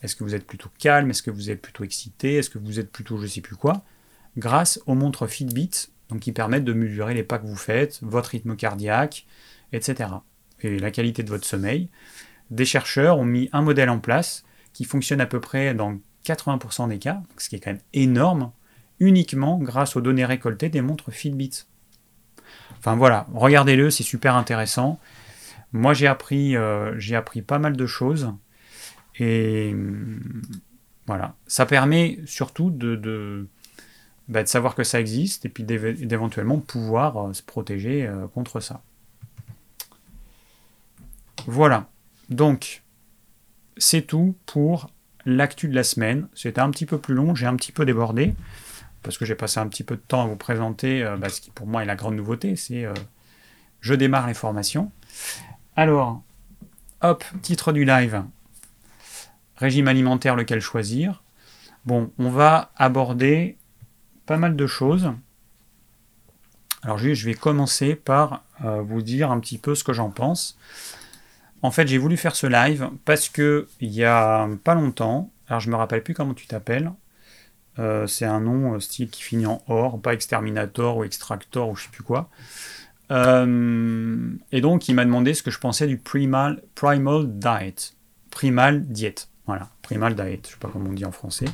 Speaker 1: Est-ce que vous êtes plutôt calme? Est-ce que vous êtes plutôt excité? Est-ce que vous êtes plutôt je ne sais plus quoi? Grâce aux montres Fitbit, donc qui permettent de mesurer les pas que vous faites, votre rythme cardiaque, etc. Et la qualité de votre sommeil. Des chercheurs ont mis un modèle en place qui fonctionne à peu près dans 80% des cas, ce qui est quand même énorme uniquement grâce aux données récoltées des montres Fitbit. Enfin voilà, regardez-le, c'est super intéressant. Moi j'ai appris, euh, j'ai appris pas mal de choses. Et hum, voilà, ça permet surtout de, de, bah, de savoir que ça existe et puis d'éventuellement pouvoir euh, se protéger euh, contre ça. Voilà, donc c'est tout pour l'actu de la semaine. C'était un petit peu plus long, j'ai un petit peu débordé parce que j'ai passé un petit peu de temps à vous présenter euh, bah, ce qui pour moi est la grande nouveauté, c'est je démarre les formations. Alors, hop, titre du live, régime alimentaire, lequel choisir? Bon, on va aborder pas mal de choses. Alors je vais commencer par euh, vous dire un petit peu ce que j'en pense. En fait, j'ai voulu faire ce live parce que il y a pas longtemps, alors je me rappelle plus comment tu t'appelles, euh, c'est un nom euh, style qui finit en or, pas exterminator ou extractor ou je sais plus quoi. Et donc il m'a demandé ce que je pensais du primal, primal diet. Primal diet. Voilà, primal diet, je sais pas comment on dit en français.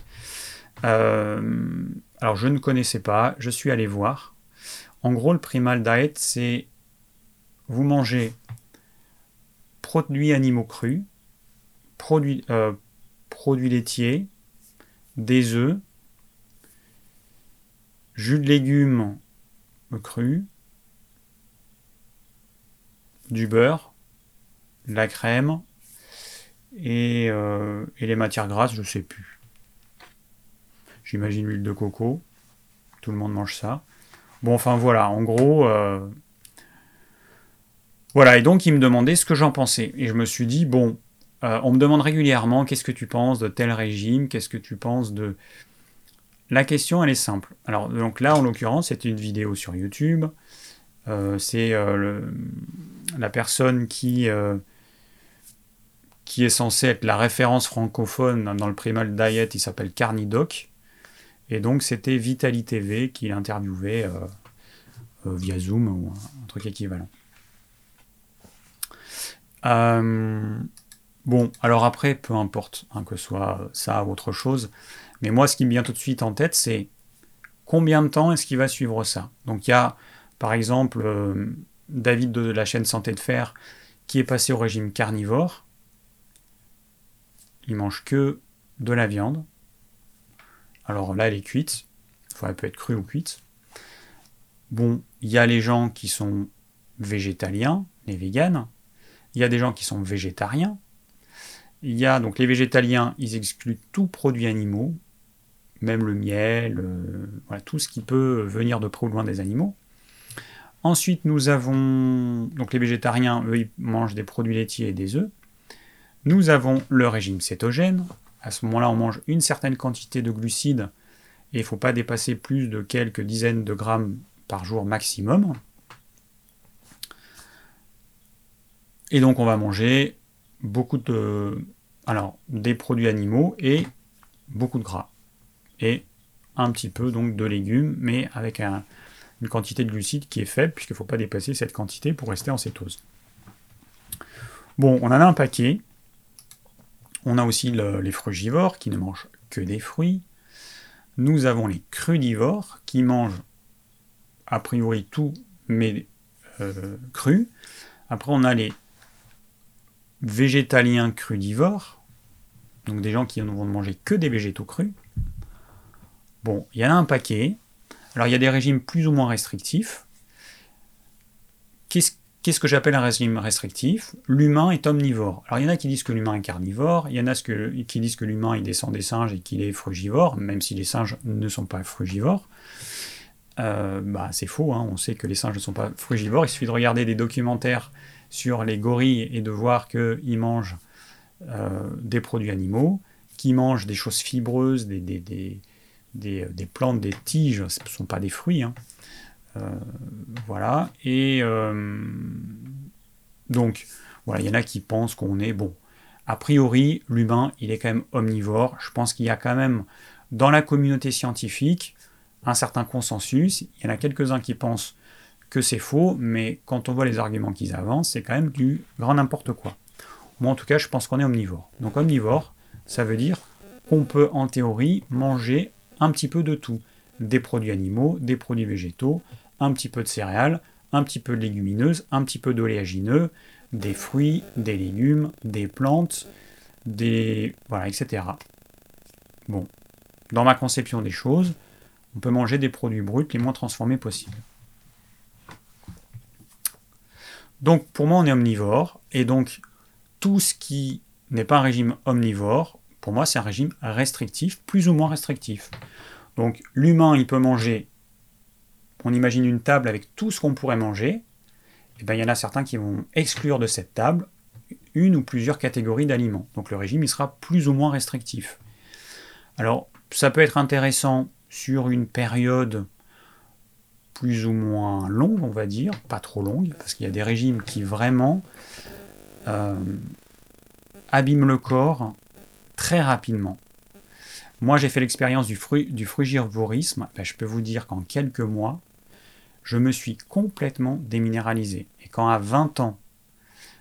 Speaker 1: Alors je ne connaissais pas, je suis allé voir. En gros, le primal diet, c'est vous mangez produits animaux crus, produits, produits laitiers, des œufs, jus de légumes cru, du beurre, la crème euh, et, les matières grasses, je sais plus. J'imagine l'huile de coco. Tout le monde mange ça. Bon, enfin voilà, en gros. Euh, voilà, et donc il me demandait ce que j'en pensais. Et je me suis dit, bon, euh, on me demande régulièrement qu'est-ce que tu penses de tel régime, qu'est-ce que tu penses de, la question, elle est simple. Alors, donc là, en l'occurrence, c'est une vidéo sur YouTube. Euh, c'est la personne qui, qui est censée être la référence francophone dans le primal diet, il s'appelle Carnidoc. Et donc, c'était Vitali TV qui l'interviewait via Zoom ou un, truc équivalent. bon, alors après, peu importe hein, que ce soit ça ou autre chose, mais moi, ce qui me vient tout de suite en tête, c'est combien de temps est-ce qu'il va suivre ça? Donc il y a, par exemple, euh, David de la chaîne Santé de Fer qui est passé au régime carnivore. Il mange que de la viande. Alors là, elle est cuite. Enfin, elle peut être crue ou cuite. Bon, il y a les gens qui sont végétaliens, les véganes. Il y a des gens qui sont végétariens. Il y a donc les végétaliens, ils excluent tout produit animaux, même le miel, euh, tout ce qui peut venir de près ou loin des animaux. Ensuite, nous avons donc les végétariens, eux, ils mangent des produits laitiers et des œufs. Nous avons le régime cétogène. À ce moment-là, on mange une certaine quantité de glucides et il ne faut pas dépasser plus de quelques dizaines de grammes par jour maximum. Et donc, on va manger beaucoup de, alors, des produits animaux et beaucoup de gras. Et un petit peu donc de légumes, mais avec une quantité de glucides qui est faible, puisqu'il ne faut pas dépasser cette quantité pour rester en cétose. Bon, on en a un paquet. On a aussi les frugivores qui ne mangent que des fruits. Nous avons les crudivores qui mangent a priori tout, mais euh, cru. Après, on a les végétaliens crudivores, donc des gens qui ne vont manger que des végétaux crus. Bon, il y en a un paquet. Alors, il y a des régimes plus ou moins restrictifs. Qu'est-ce Qu'est-ce que j'appelle un régime restrictif L'humain est omnivore. Alors il y en a qui disent que l'humain est carnivore, il y en a qui disent que l'humain il descend des singes et qu'il est frugivore, même si les singes ne sont pas frugivores. Euh, bah, c'est faux, hein. on sait que les singes ne sont pas frugivores, il suffit de regarder des documentaires sur les gorilles et de voir qu'ils mangent euh, des produits animaux, qu'ils mangent des choses fibreuses, des, des, des, plantes, des tiges, ce ne sont pas des fruits. Hein. Euh, voilà. Et euh, donc, voilà, il y en a qui pensent qu'on est bon. A priori, l'humain, il est quand même omnivore. Je pense qu'il y a quand même dans la communauté scientifique un certain consensus. Il y en a quelques-uns qui pensent que c'est faux, mais quand on voit les arguments qu'ils avancent, c'est quand même du grand n'importe quoi. Moi, en tout cas, je pense qu'on est omnivore. Donc, omnivore, ça veut dire qu'on peut, en théorie, manger un petit peu de tout. Des produits animaux, des produits végétaux, un petit peu de céréales, un petit peu de légumineuses, un petit peu d'oléagineux, des fruits, des légumes, des plantes, des. voilà, etc. Bon. Dans ma conception des choses, on peut manger des produits bruts les moins transformés possibles. Donc pour moi on est omnivore, et donc tout ce qui n'est pas un régime omnivore, pour moi c'est un régime restrictif, plus ou moins restrictif. Donc l'humain il peut manger on imagine une table avec tout ce qu'on pourrait manger, et eh bien, il y en a certains qui vont exclure de cette table une ou plusieurs catégories d'aliments. Donc le régime il sera plus ou moins restrictif. Alors ça peut être intéressant sur une période plus ou moins longue, on va dire, pas trop longue, parce qu'il y a des régimes qui vraiment euh, abîment le corps très rapidement. Moi, j'ai fait l'expérience du, du frugivorisme. Ben, je peux vous dire qu'en quelques mois, je me suis complètement déminéralisé. Et quand à 20 ans,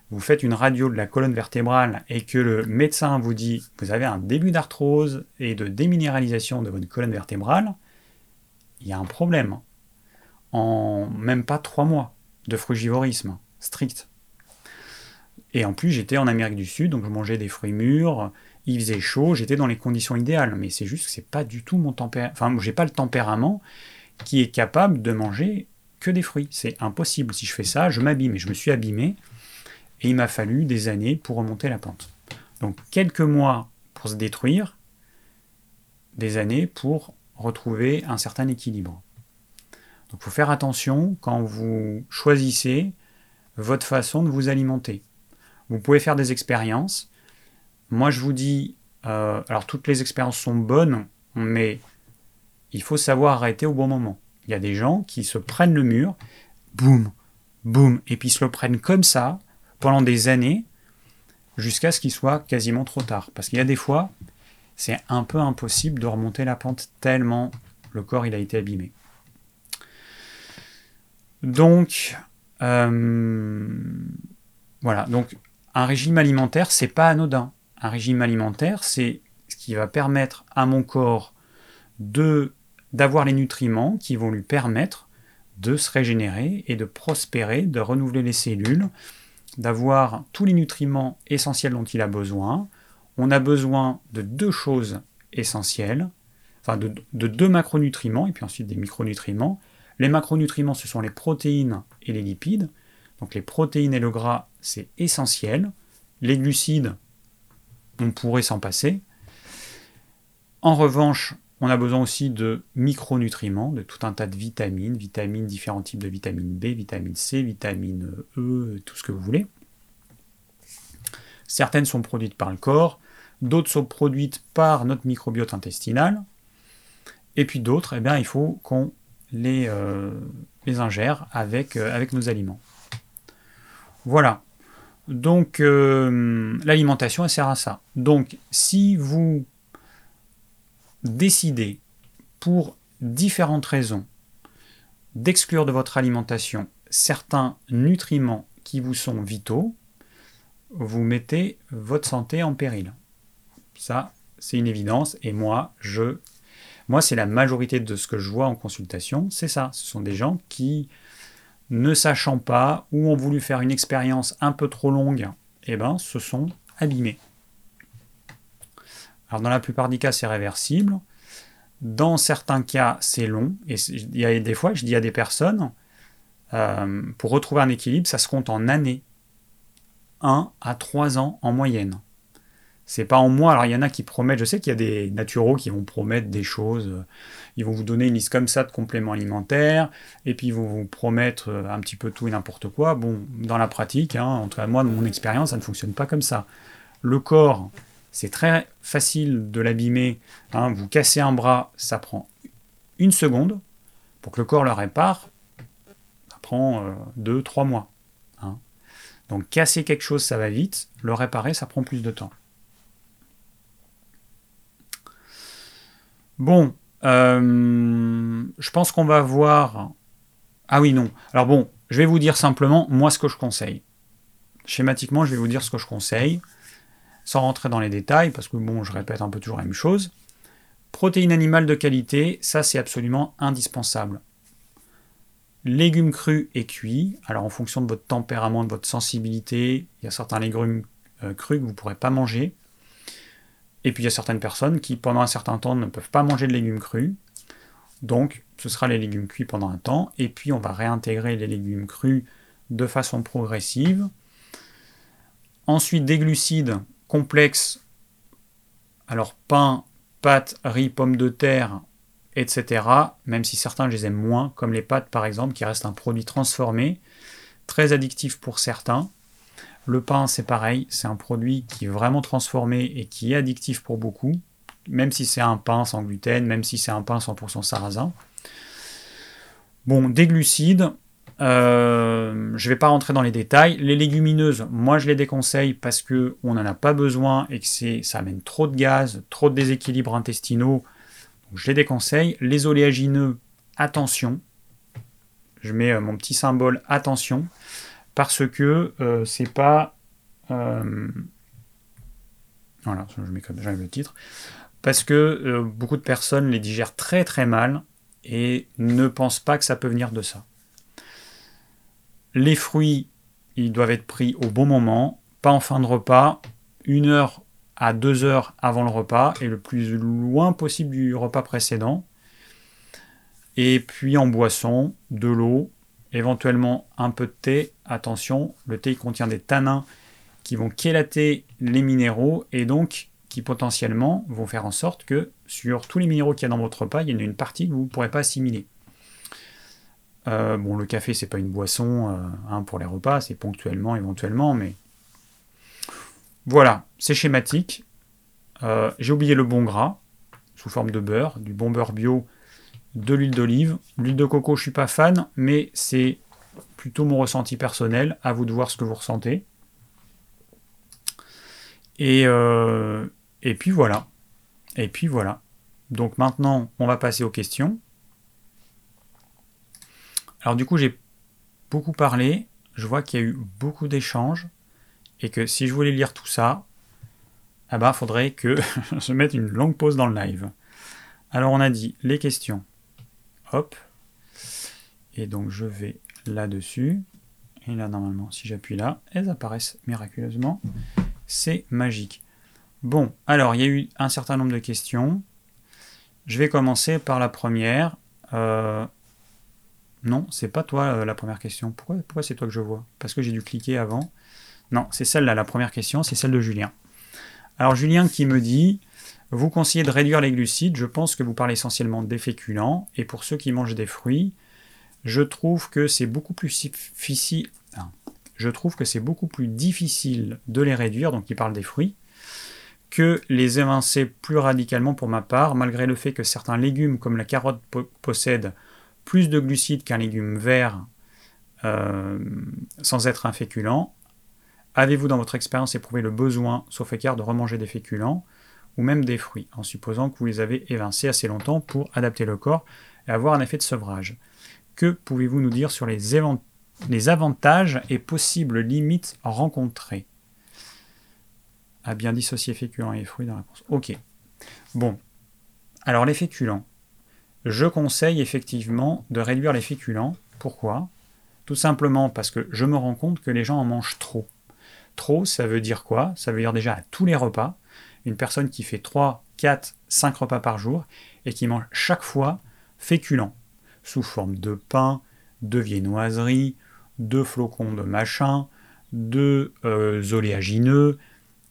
Speaker 1: vous faites une radio de la colonne vertébrale et que le médecin vous dit vous avez un début d'arthrose et de déminéralisation de votre colonne vertébrale, il y a un problème. En même pas trois mois de frugivorisme strict. Et en plus, j'étais en Amérique du Sud, donc je mangeais des fruits mûrs, il faisait chaud, j'étais dans les conditions idéales. Mais c'est juste que c'est pas du tout mon tempérament. Enfin, j'ai pas le tempérament qui est capable de manger des fruits. C'est impossible. Si je fais ça, je m'abîme. Et je me suis abîmé. Et il m'a fallu des années pour remonter la pente. Donc quelques mois pour se détruire, des années pour retrouver un certain équilibre. Donc il faut faire attention quand vous choisissez votre façon de vous alimenter. Vous pouvez faire des expériences. Moi je vous dis, euh, alors toutes les expériences sont bonnes, mais il faut savoir arrêter au bon moment. Il y a des gens qui se prennent le mur, boum, boum, et puis se le prennent comme ça pendant des années jusqu'à ce qu'il soit quasiment trop tard. Parce qu'il y a des fois, c'est un peu impossible de remonter la pente tellement le corps il a été abîmé. Donc, euh, voilà. Donc, un régime alimentaire, c'est pas anodin. Un régime alimentaire, c'est ce qui va permettre à mon corps de d'avoir les nutriments qui vont lui permettre de se régénérer et de prospérer, de renouveler les cellules, d'avoir tous les nutriments essentiels dont il a besoin. On a besoin de deux choses essentielles, enfin de, deux macronutriments et puis ensuite des micronutriments. Les macronutriments, ce sont les protéines et les lipides. Donc les protéines et le gras, c'est essentiel. Les glucides, on pourrait s'en passer. En revanche, on a besoin aussi de micronutriments, de tout un tas de vitamines, vitamines, différents types de vitamine B, vitamine C, vitamine E, tout ce que vous voulez. Certaines sont produites par le corps, d'autres sont produites par notre microbiote intestinal, et puis d'autres, eh bien, il faut qu'on les, euh, ingère avec, euh, avec nos aliments. Voilà. Donc, euh, l'alimentation, elle sert à ça. Donc, si vous décidez, pour différentes raisons, d'exclure de votre alimentation certains nutriments qui vous sont vitaux, vous mettez votre santé en péril. Ça, c'est une évidence. Et moi, je, moi, c'est la majorité de ce que je vois en consultation, c'est ça. Ce sont des gens qui, ne sachant pas ou ont voulu faire une expérience un peu trop longue, eh ben, se sont abîmés. Dans la plupart des cas, c'est réversible. Dans certains cas, c'est long. Et il y a des fois, je dis à des personnes, euh, pour retrouver un équilibre, ça se compte en années. 1 à 3 ans en moyenne. C'est pas en mois. Alors il y en a qui promettent, je sais qu'il y a des naturaux qui vont promettre des choses. Ils vont vous donner une liste comme ça de compléments alimentaires, et puis ils vont vous promettre un petit peu tout et n'importe quoi. Bon, dans la pratique, hein, en tout cas moi, de mon expérience, ça ne fonctionne pas comme ça. Le corps, c'est très facile de l'abîmer. Hein. Vous cassez un bras, ça prend une seconde. Pour que le corps le répare, ça prend 2-3 euh, mois. Donc casser quelque chose, ça va vite, le réparer, ça prend plus de temps. Bon, euh, je pense qu'on va voir... Ah oui, non. Alors bon, je vais vous dire simplement, moi, ce que je conseille. Schématiquement, je vais vous dire ce que je conseille, sans rentrer dans les détails, parce que bon, je répète un peu toujours la même chose. Protéines animales de qualité, ça c'est absolument indispensable légumes crus et cuits. Alors en fonction de votre tempérament, de votre sensibilité, il y a certains légumes euh, crus que vous ne pourrez pas manger. Et puis il y a certaines personnes qui pendant un certain temps ne peuvent pas manger de légumes crus. Donc ce sera les légumes cuits pendant un temps. Et puis on va réintégrer les légumes crus de façon progressive. Ensuite des glucides complexes. Alors pain, pâtes, riz, pommes de terre, etc. Même si certains, les aime moins, comme les pâtes par exemple, qui restent un produit transformé, très addictif pour certains. Le pain, c'est pareil, c'est un produit qui est vraiment transformé et qui est addictif pour beaucoup, même si c'est un pain sans gluten, même si c'est un pain 100% sarrasin. Bon, des glucides, euh, je ne vais pas rentrer dans les détails. Les légumineuses, moi je les déconseille parce qu'on n'en a pas besoin et que ça amène trop de gaz, trop de déséquilibres intestinaux je les déconseille. Les oléagineux, attention. Je mets euh, mon petit symbole attention parce que euh, c'est pas. Euh, voilà, je mets comme le titre. Parce que beaucoup de personnes les digèrent très très mal et ne pensent pas que ça peut venir de ça. Les fruits, ils doivent être pris au bon moment, pas en fin de repas, une heure à deux heures avant le repas et le plus loin possible du repas précédent. Et puis en boisson, de l'eau, éventuellement un peu de thé. Attention, le thé contient des tanins qui vont chélater les minéraux et donc qui potentiellement vont faire en sorte que sur tous les minéraux qu'il y a dans votre repas, il y en a une partie que vous ne pourrez pas assimiler. Euh, bon, le café, c'est pas une boisson euh, hein, pour les repas, c'est ponctuellement, éventuellement, mais voilà, c'est schématique. Euh, j'ai oublié le bon gras, sous forme de beurre, du bon beurre bio, de l'huile d'olive. L'huile de coco, je suis pas fan, mais c'est plutôt mon ressenti personnel. À vous de voir ce que vous ressentez. Et, et puis voilà. Et puis voilà. Donc maintenant, on va passer aux questions. Alors du coup, j'ai beaucoup parlé. Je vois qu'il y a eu beaucoup d'échanges et que si je voulais lire tout ça, il ah faudrait que je mette une longue pause dans le live. Alors on a dit les questions. Hop. Et donc je vais là-dessus. Et là normalement, si j'appuie là, elles apparaissent miraculeusement. C'est magique. Bon, alors il y a eu un certain nombre de questions. Je vais commencer par la première. Euh, non, c'est pas toi euh, la première question. Pourquoi, c'est toi que je vois? Parce que j'ai dû cliquer avant. Non, c'est celle-là, la première question, c'est celle de Julien. Alors Julien qui me dit, vous conseillez de réduire les glucides, je pense que vous parlez essentiellement des féculents, et pour ceux qui mangent des fruits, je trouve que c'est beaucoup plus difficile. Je trouve que c'est beaucoup plus difficile de les réduire, donc il parle des fruits, que les évincer plus radicalement pour ma part, malgré le fait que certains légumes comme la carotte possèdent plus de glucides qu'un légume vert euh, sans être un féculent. Avez-vous dans votre expérience éprouvé le besoin, sauf écart, de remanger des féculents ou même des fruits, en supposant que vous les avez évincés assez longtemps pour adapter le corps et avoir un effet de sevrage? Que pouvez-vous nous dire sur les, avantages et possibles limites rencontrées? A bien dissocier féculents et fruits dans la réponse. Ok. Bon. Alors les féculents. Je conseille effectivement de réduire les féculents. Pourquoi? Tout simplement parce que je me rends compte que les gens en mangent trop. Trop, ça veut dire quoi? Ça veut dire déjà à tous les repas, une personne qui fait 3, 4, 5 repas par jour et qui mange chaque fois féculent, sous forme de pain, de viennoiserie, de flocons de machin, de euh, oléagineux,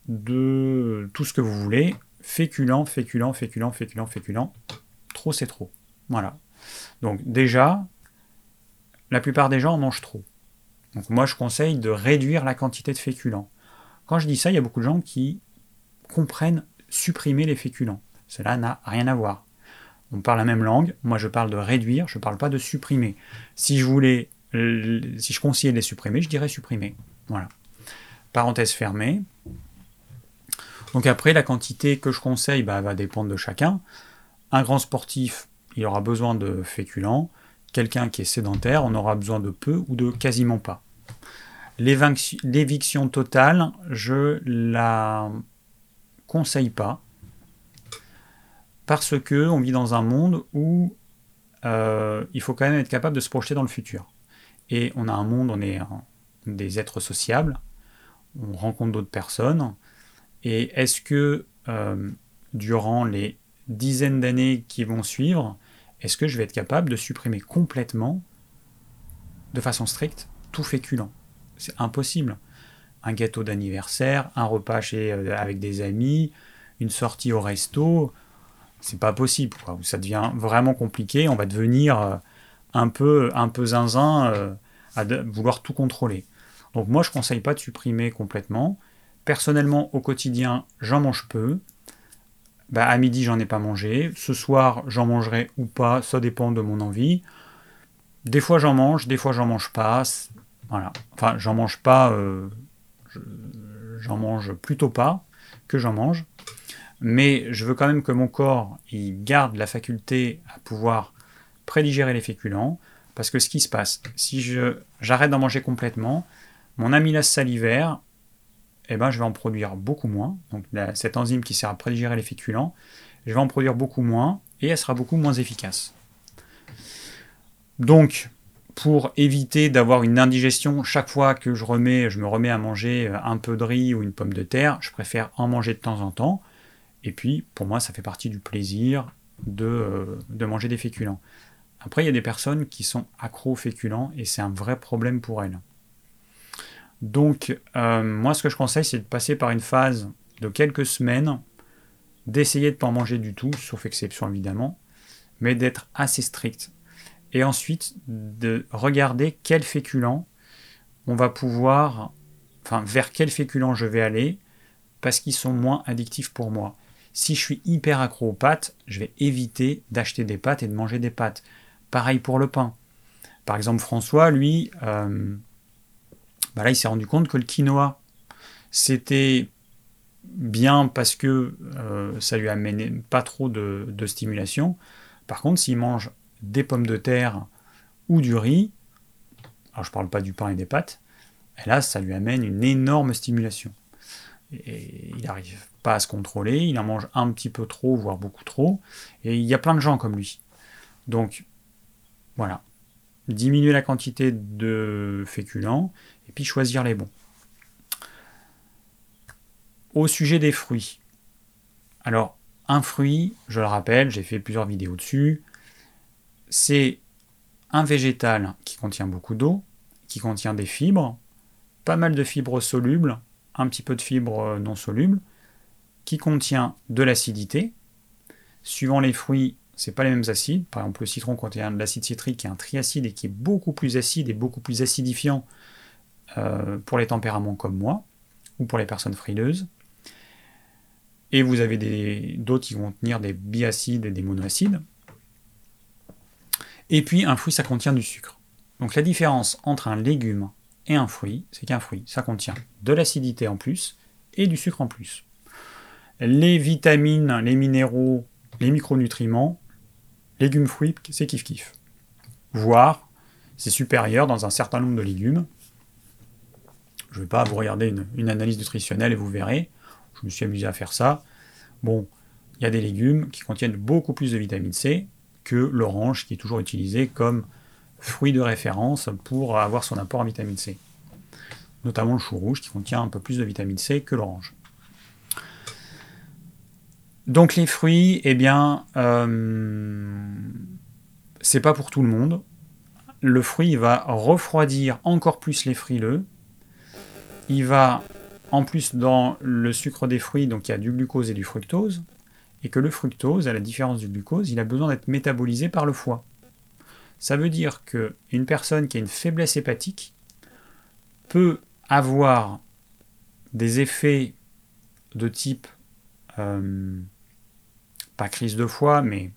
Speaker 1: de tout ce que vous voulez, féculent, féculent, féculent, féculent, féculent. Trop, c'est trop. Voilà. Donc déjà, la plupart des gens en mangent trop. Donc moi, je conseille de réduire la quantité de féculents. Quand je dis ça, il y a beaucoup de gens qui comprennent supprimer les féculents. Cela n'a rien à voir. On parle la même langue, moi je parle de réduire, je ne parle pas de supprimer. Si je voulais, si je conseillais de les supprimer, je dirais supprimer. Voilà. Parenthèse fermée. Donc après, la quantité que je conseille bah, va dépendre de chacun. Un grand sportif, il aura besoin de féculents. Quelqu'un qui est sédentaire, on aura besoin de peu ou de quasiment pas. L'éviction totale, je la conseille pas parce que on vit dans un monde où euh, il faut quand même être capable de se projeter dans le futur. Et on a un monde, on est des êtres sociables, on rencontre d'autres personnes. Et est-ce que euh, durant les dizaines d'années qui vont suivre, est-ce que je vais être capable de supprimer complètement, de façon stricte, tout féculent? C'est impossible. Un gâteau d'anniversaire, un repas chez, euh, avec des amis, une sortie au resto, c'est pas possible. Ça devient vraiment compliqué. On va devenir euh, un peu, un peu zinzin euh, à vouloir tout contrôler. Donc moi, je conseille pas de supprimer complètement. Personnellement, au quotidien, j'en mange peu. Bah, à midi, j'en ai pas mangé. Ce soir, j'en mangerai ou pas, ça dépend de mon envie. Des fois, j'en mange, des fois, j'en mange pas. Voilà. Enfin, j'en mange pas. Euh, j'en mange plutôt pas que j'en mange. Mais je veux quand même que mon corps il garde la faculté à pouvoir prédigérer les féculents. Parce que ce qui se passe, si j'arrête d'en manger complètement, mon amylase salivaire eh ben, je vais en produire beaucoup moins. Donc cette enzyme qui sert à prédigérer les féculents, je vais en produire beaucoup moins et elle sera beaucoup moins efficace. Donc, pour éviter d'avoir une indigestion chaque fois que je, remets, je me remets à manger un peu de riz ou une pomme de terre, je préfère en manger de temps en temps. Et puis, pour moi, ça fait partie du plaisir de, euh, manger des féculents. Après, il y a des personnes qui sont accro aux féculents et c'est un vrai problème pour elles. Donc, euh, moi, ce que je conseille, c'est de passer par une phase de quelques semaines, d'essayer de ne pas en manger du tout, sauf exception évidemment, mais d'être assez strict. Et ensuite, de regarder quel féculent on va pouvoir, enfin, vers quel féculent je vais aller, parce qu'ils sont moins addictifs pour moi. Si je suis hyper accro aux pâtes, je vais éviter d'acheter des pâtes et de manger des pâtes. Pareil pour le pain. Par exemple, François, lui, euh, bah là, il s'est rendu compte que le quinoa, c'était bien parce que euh, ça lui amenait pas trop de, stimulation. Par contre, s'il mange des pommes de terre ou du riz, alors je parle pas du pain et des pâtes, là, ça lui amène une énorme stimulation. Et il n'arrive pas à se contrôler, il en mange un petit peu trop, voire beaucoup trop, et il y a plein de gens comme lui. Donc, voilà. Diminuer la quantité de féculents, et puis choisir les bons. Au sujet des fruits. Alors, un fruit, je le rappelle, j'ai fait plusieurs vidéos dessus, c'est un végétal qui contient beaucoup d'eau, qui contient des fibres, pas mal de fibres solubles, un petit peu de fibres non solubles, qui contient de l'acidité. Suivant les fruits, c'est pas les mêmes acides. Par exemple, le citron contient de l'acide citrique qui est un triacide et qui est beaucoup plus acide et beaucoup plus acidifiant euh, pour les tempéraments comme moi ou pour les personnes frileuses. Et vous avez d'autres qui vont contenir des biacides et des monoacides. Et puis un fruit, ça contient du sucre. Donc la différence entre un légume et un fruit, c'est qu'un fruit, ça contient de l'acidité en plus et du sucre en plus. Les vitamines, les minéraux, les micronutriments, légumes, fruits, c'est kiff kiff. Voire, c'est supérieur dans un certain nombre de légumes. Je ne vais pas vous regarder une, analyse nutritionnelle et vous verrez. Je me suis amusé à faire ça. Bon, il y a des légumes qui contiennent beaucoup plus de vitamine C que l'orange qui est toujours utilisé comme fruit de référence pour avoir son apport en vitamine C. Notamment le chou rouge qui contient un peu plus de vitamine C que l'orange. Donc les fruits, eh bien, euh, c'est pas pour tout le monde. Le fruit va refroidir encore plus les frileux. Il va, en plus, dans le sucre des fruits, donc il y a du glucose et du fructose, et que le fructose, à la différence du glucose, il a besoin d'être métabolisé par le foie. Ça veut dire qu'une personne qui a une faiblesse hépatique peut avoir des effets de type euh, pas crise de foie, mais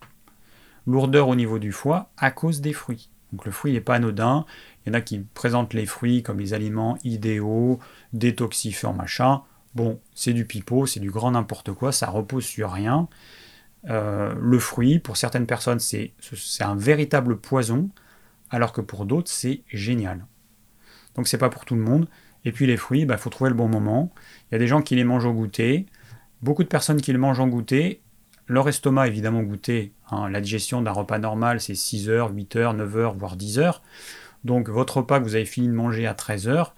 Speaker 1: lourdeur au niveau du foie à cause des fruits. Donc le fruit n'est pas anodin. Il y en a qui présentent les fruits comme les aliments idéaux, détoxifiants, machin. Bon, c'est du pipeau, c'est du grand n'importe quoi, ça repose sur rien. Euh, le fruit, pour certaines personnes, c'est un véritable poison, alors que pour d'autres, c'est génial. Donc c'est pas pour tout le monde. Et puis les fruits, il bah, faut trouver le bon moment. Il y a des gens qui les mangent au goûter, beaucoup de personnes qui les mangent en goûter, leur estomac, évidemment, goûté. Hein, la digestion d'un repas normal, c'est 6 heures, 8 heures, 9 heures, voire 10 heures. Donc votre repas que vous avez fini de manger à 13 heures,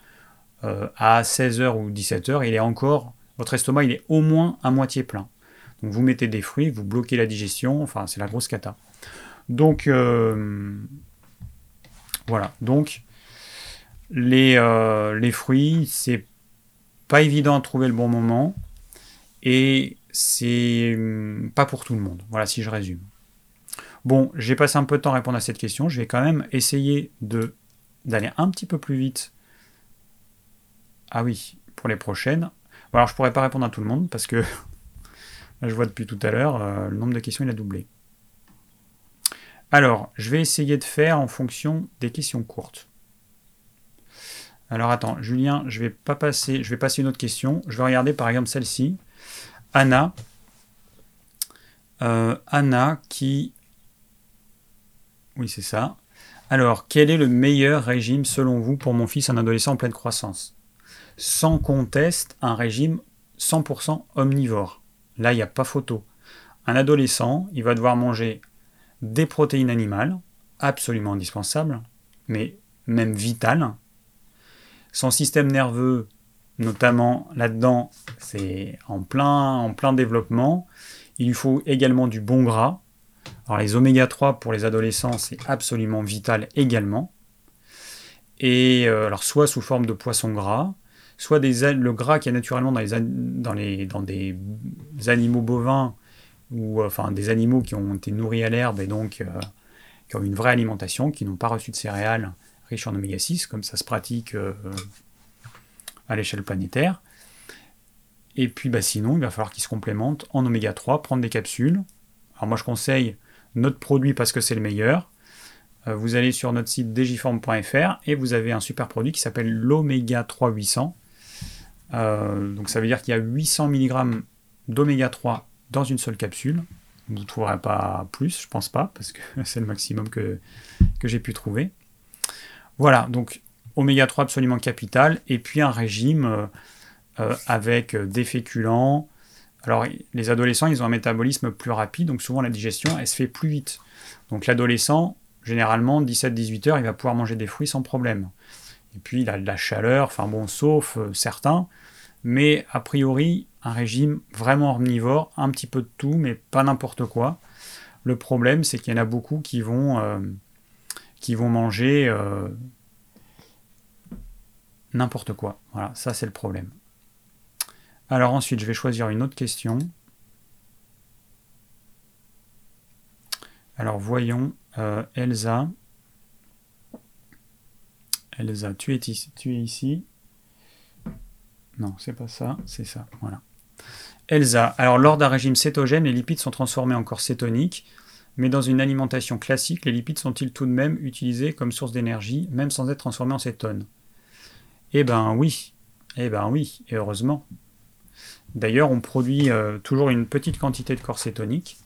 Speaker 1: euh, à 16 heures ou 17 heures, il est encore, votre estomac, il est au moins à moitié plein. Donc vous mettez des fruits, vous bloquez la digestion, enfin c'est la grosse cata. Donc euh, voilà, donc les, euh, les fruits, c'est pas évident à trouver le bon moment. Et c'est hum, pas pour tout le monde. Voilà, si je résume. Bon, j'ai passé un peu de temps à répondre à cette question. Je vais quand même essayer d'aller un petit peu plus vite. Ah oui, pour les prochaines. alors, je pourrais pas répondre à tout le monde parce que je vois depuis tout à l'heure, euh, le nombre de questions il a doublé. Alors, je vais essayer de faire en fonction des questions courtes. Alors attends, Julien, je vais pas passer, je vais passer une autre question. Je vais regarder par exemple celle-ci. Anna. Euh, Anna qui... Oui, c'est ça. Alors, quel est le meilleur régime selon vous pour mon fils, un adolescent en pleine croissance? Sans conteste, un régime 100% omnivore. Là, il n'y a pas photo. Un adolescent, il va devoir manger des protéines animales, absolument indispensables, mais même vitales. Son système nerveux notamment là-dedans, c'est en plein, en plein développement. Il faut également du bon gras. Alors les oméga 3 pour les adolescents, c'est absolument vital également. Et euh, alors soit sous forme de poisson gras, soit le gras qui est naturellement dans, des animaux bovins ou euh, enfin des animaux qui ont été nourris à l'herbe et donc euh, qui ont une vraie alimentation, qui n'ont pas reçu de céréales riches en oméga 6, comme ça se pratique à l'échelle planétaire. Et puis bah, sinon, il va falloir qu'ils se complémentent en oméga 3, prendre des capsules. Alors moi je conseille notre produit parce que c'est le meilleur. Euh, vous allez sur notre site digiform.fr et vous avez un super produit qui s'appelle l'oméga 3 800. Euh, donc ça veut dire qu'il y a 800 mg d'oméga 3 dans une seule capsule. Vous ne trouverez pas plus, je pense pas, parce que c'est le maximum que, que j'ai pu trouver. Voilà, donc oméga 3 absolument capital, et puis un régime euh, euh, avec des féculents. Alors les adolescents, ils ont un métabolisme plus rapide, donc souvent la digestion, elle se fait plus vite. Donc l'adolescent, généralement, 17-18 heures, il va pouvoir manger des fruits sans problème. Et puis il a de la chaleur, enfin bon, sauf certains, mais a priori, un régime vraiment omnivore, un petit peu de tout, mais pas n'importe quoi. Le problème, c'est qu'il y en a beaucoup qui vont, vont manger n'importe quoi. Voilà, ça c'est le problème. Alors ensuite, je vais choisir une autre question. Alors voyons, euh, Elsa. Elsa, tu es ici. Tu es ici. Non, c'est pas ça, c'est ça. Voilà. Elsa, alors lors d'un régime cétogène, les lipides sont transformés en corps cétoniques, mais dans une alimentation classique, les lipides sont-ils tout de même utilisés comme source d'énergie, même sans être transformés en cétone? Eh ben oui, eh ben oui, et heureusement. D'ailleurs, on produit euh, toujours une petite quantité de corps cétonique.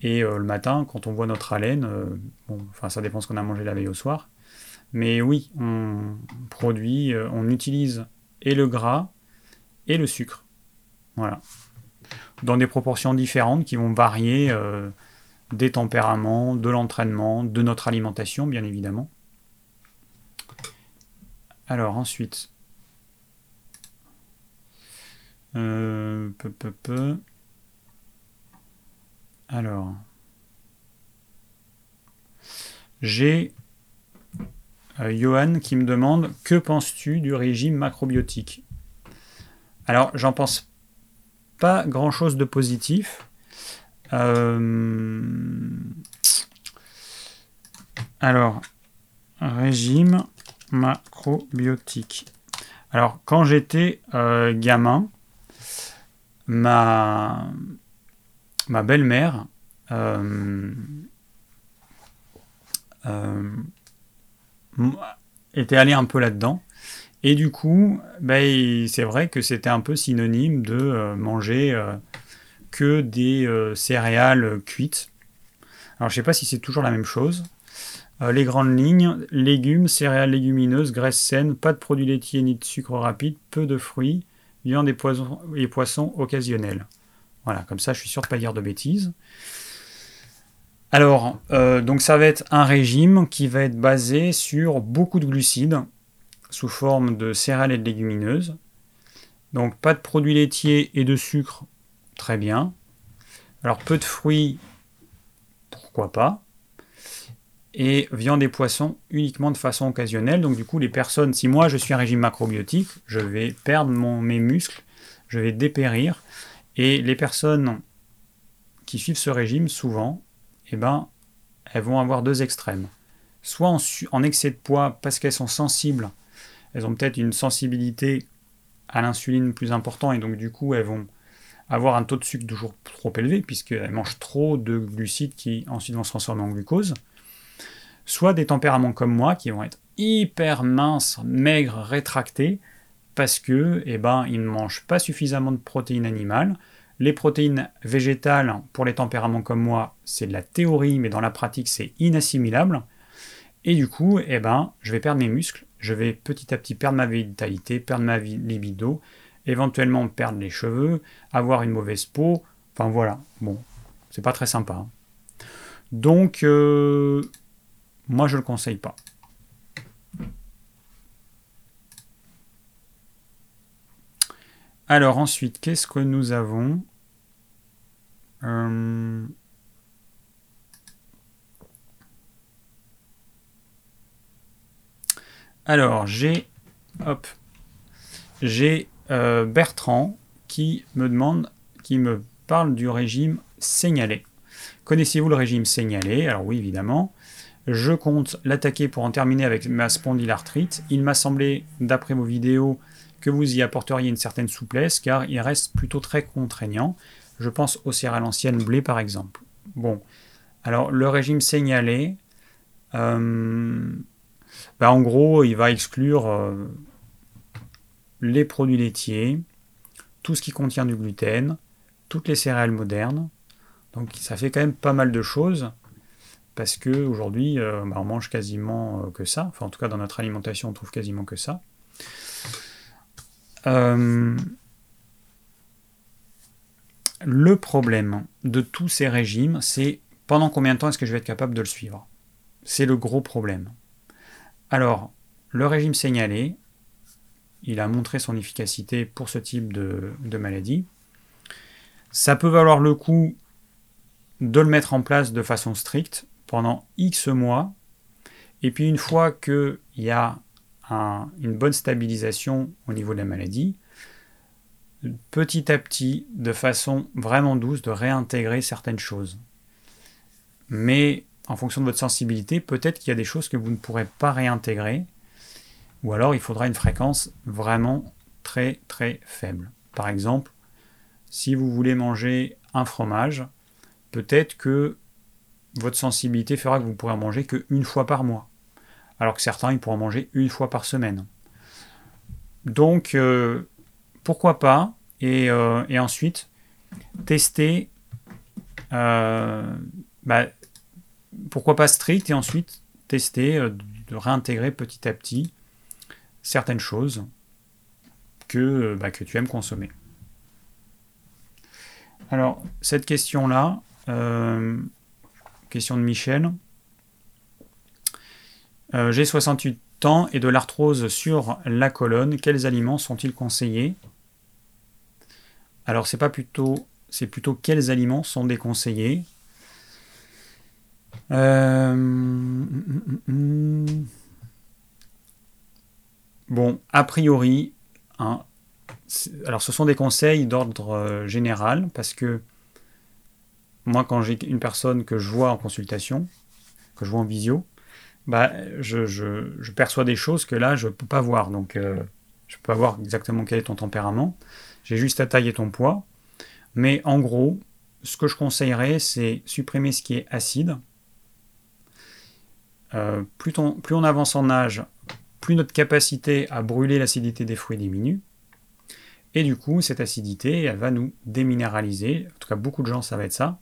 Speaker 1: Et euh, le matin, quand on voit notre haleine, euh, bon, enfin ça dépend ce qu'on a mangé la veille au soir, mais oui, on produit, on utilise et le gras et le sucre. Voilà. Dans des proportions différentes qui vont varier euh, des tempéraments, de l'entraînement, de notre alimentation, bien évidemment. Alors ensuite. Euh, peu, peu, peu. Alors. J'ai Johan qui me demande Que penses-tu du régime macrobiotique? Alors, j'en pense pas grand chose de positif. Euh, alors, régime macrobiotique. Alors, quand j'étais euh, gamin, ma, belle-mère euh, était allée un peu là-dedans. Et du coup, ben, c'est vrai que c'était un peu synonyme de euh, manger euh, que des euh, céréales cuites. Alors je sais pas si c'est toujours la même chose. les grandes lignes, légumes, céréales légumineuses, graisses saines, pas de produits laitiers ni de sucre rapide, peu de fruits, viande et, poissons, et poissons occasionnels. Voilà, comme ça je suis sûr de ne pas dire de bêtises. Alors, donc ça va être un régime qui va être basé sur beaucoup de glucides, sous forme de céréales et de légumineuses. Donc pas de produits laitiers et de sucre, très bien. Alors peu de fruits, pourquoi pas. Et viande et poissons uniquement de façon occasionnelle. Donc du coup les personnes, si moi je suis un régime macrobiotique, je vais perdre mes muscles, je vais dépérir. Et les personnes qui suivent ce régime, souvent, eh ben, elles vont avoir deux extrêmes. Soit en, excès de poids parce qu'elles sont sensibles elles ont peut-être une sensibilité à l'insuline plus important et donc du coup elles vont avoir un taux de sucre toujours trop élevé puisqu'elles mangent trop de glucides qui ensuite vont se transformer en glucose. Soit des tempéraments comme moi qui vont être hyper minces, maigres, rétractés parce que eh ben, ils ne mangent pas suffisamment de protéines animales. Les protéines végétales, pour les tempéraments comme moi, c'est de la théorie, mais dans la pratique, c'est inassimilable. Et du coup, eh ben, je vais perdre mes muscles je vais petit à petit perdre ma vitalité, perdre ma libido, éventuellement perdre les cheveux, avoir une mauvaise peau. Enfin voilà, bon, c'est pas très sympa. Hein. Donc, euh, moi je le conseille pas. Alors ensuite, qu'est-ce que nous avons euh, Alors, j'ai hop, euh, Bertrand qui me demande, qui me parle du régime signalé. Connaissez-vous le régime signalé? Alors oui, évidemment. Je compte l'attaquer pour en terminer avec ma spondylarthrite. Il m'a semblé, d'après vos vidéos, que vous y apporteriez une certaine souplesse, car il reste plutôt très contraignant. Je pense aux céréales anciennes blé, par exemple. Bon, alors le régime signalé, euh, bah, en gros, il va exclure euh, les produits laitiers, tout ce qui contient du gluten, toutes les céréales modernes. Donc ça fait quand même pas mal de choses parce que aujourd'hui euh, bah, on mange quasiment que ça. Enfin en tout cas dans notre alimentation on trouve quasiment que ça. Le problème de tous ces régimes, c'est pendant combien de temps est-ce que je vais être capable de le suivre? C'est le gros problème. Alors, le régime signalé, il a montré son efficacité pour ce type de, maladie. Ça peut valoir le coup de le mettre en place de façon stricte pendant X mois. Et puis une fois qu'il y a une bonne stabilisation au niveau de la maladie, petit à petit, de façon vraiment douce, de réintégrer certaines choses. Mais en fonction de votre sensibilité, peut-être qu'il y a des choses que vous ne pourrez pas réintégrer, ou alors il faudra une fréquence vraiment très très faible. Par exemple, si vous voulez manger un fromage, peut-être que votre sensibilité fera que vous pourrez en manger qu'une fois par mois, alors que certains ils pourront manger une fois par semaine. Donc, euh, pourquoi pas euh, et, ensuite, tester, euh, bah, pourquoi pas strict, et ensuite tester de réintégrer petit à petit certaines choses que, bah, que tu aimes consommer. Alors, cette question-là, question de Michel. J'ai 68 temps et de l'arthrose sur la colonne, quels aliments sont-ils conseillés? Alors c'est pas plutôt c'est plutôt quels aliments sont déconseillés? Euh, bon, a priori, hein, alors ce sont des conseils d'ordre euh, général parce que moi quand j'ai une personne que je vois en consultation, que je vois en visio, bah, je, perçois des choses que là, je ne peux pas voir. Donc, euh, je ne peux pas voir exactement quel est ton tempérament. J'ai juste ta taille et ton poids. Mais en gros, ce que je conseillerais, c'est supprimer ce qui est acide. Euh, plus, plus on avance en âge, plus notre capacité à brûler l'acidité des fruits diminue. Et du coup, cette acidité, elle va nous déminéraliser. En tout cas, beaucoup de gens, ça va être ça.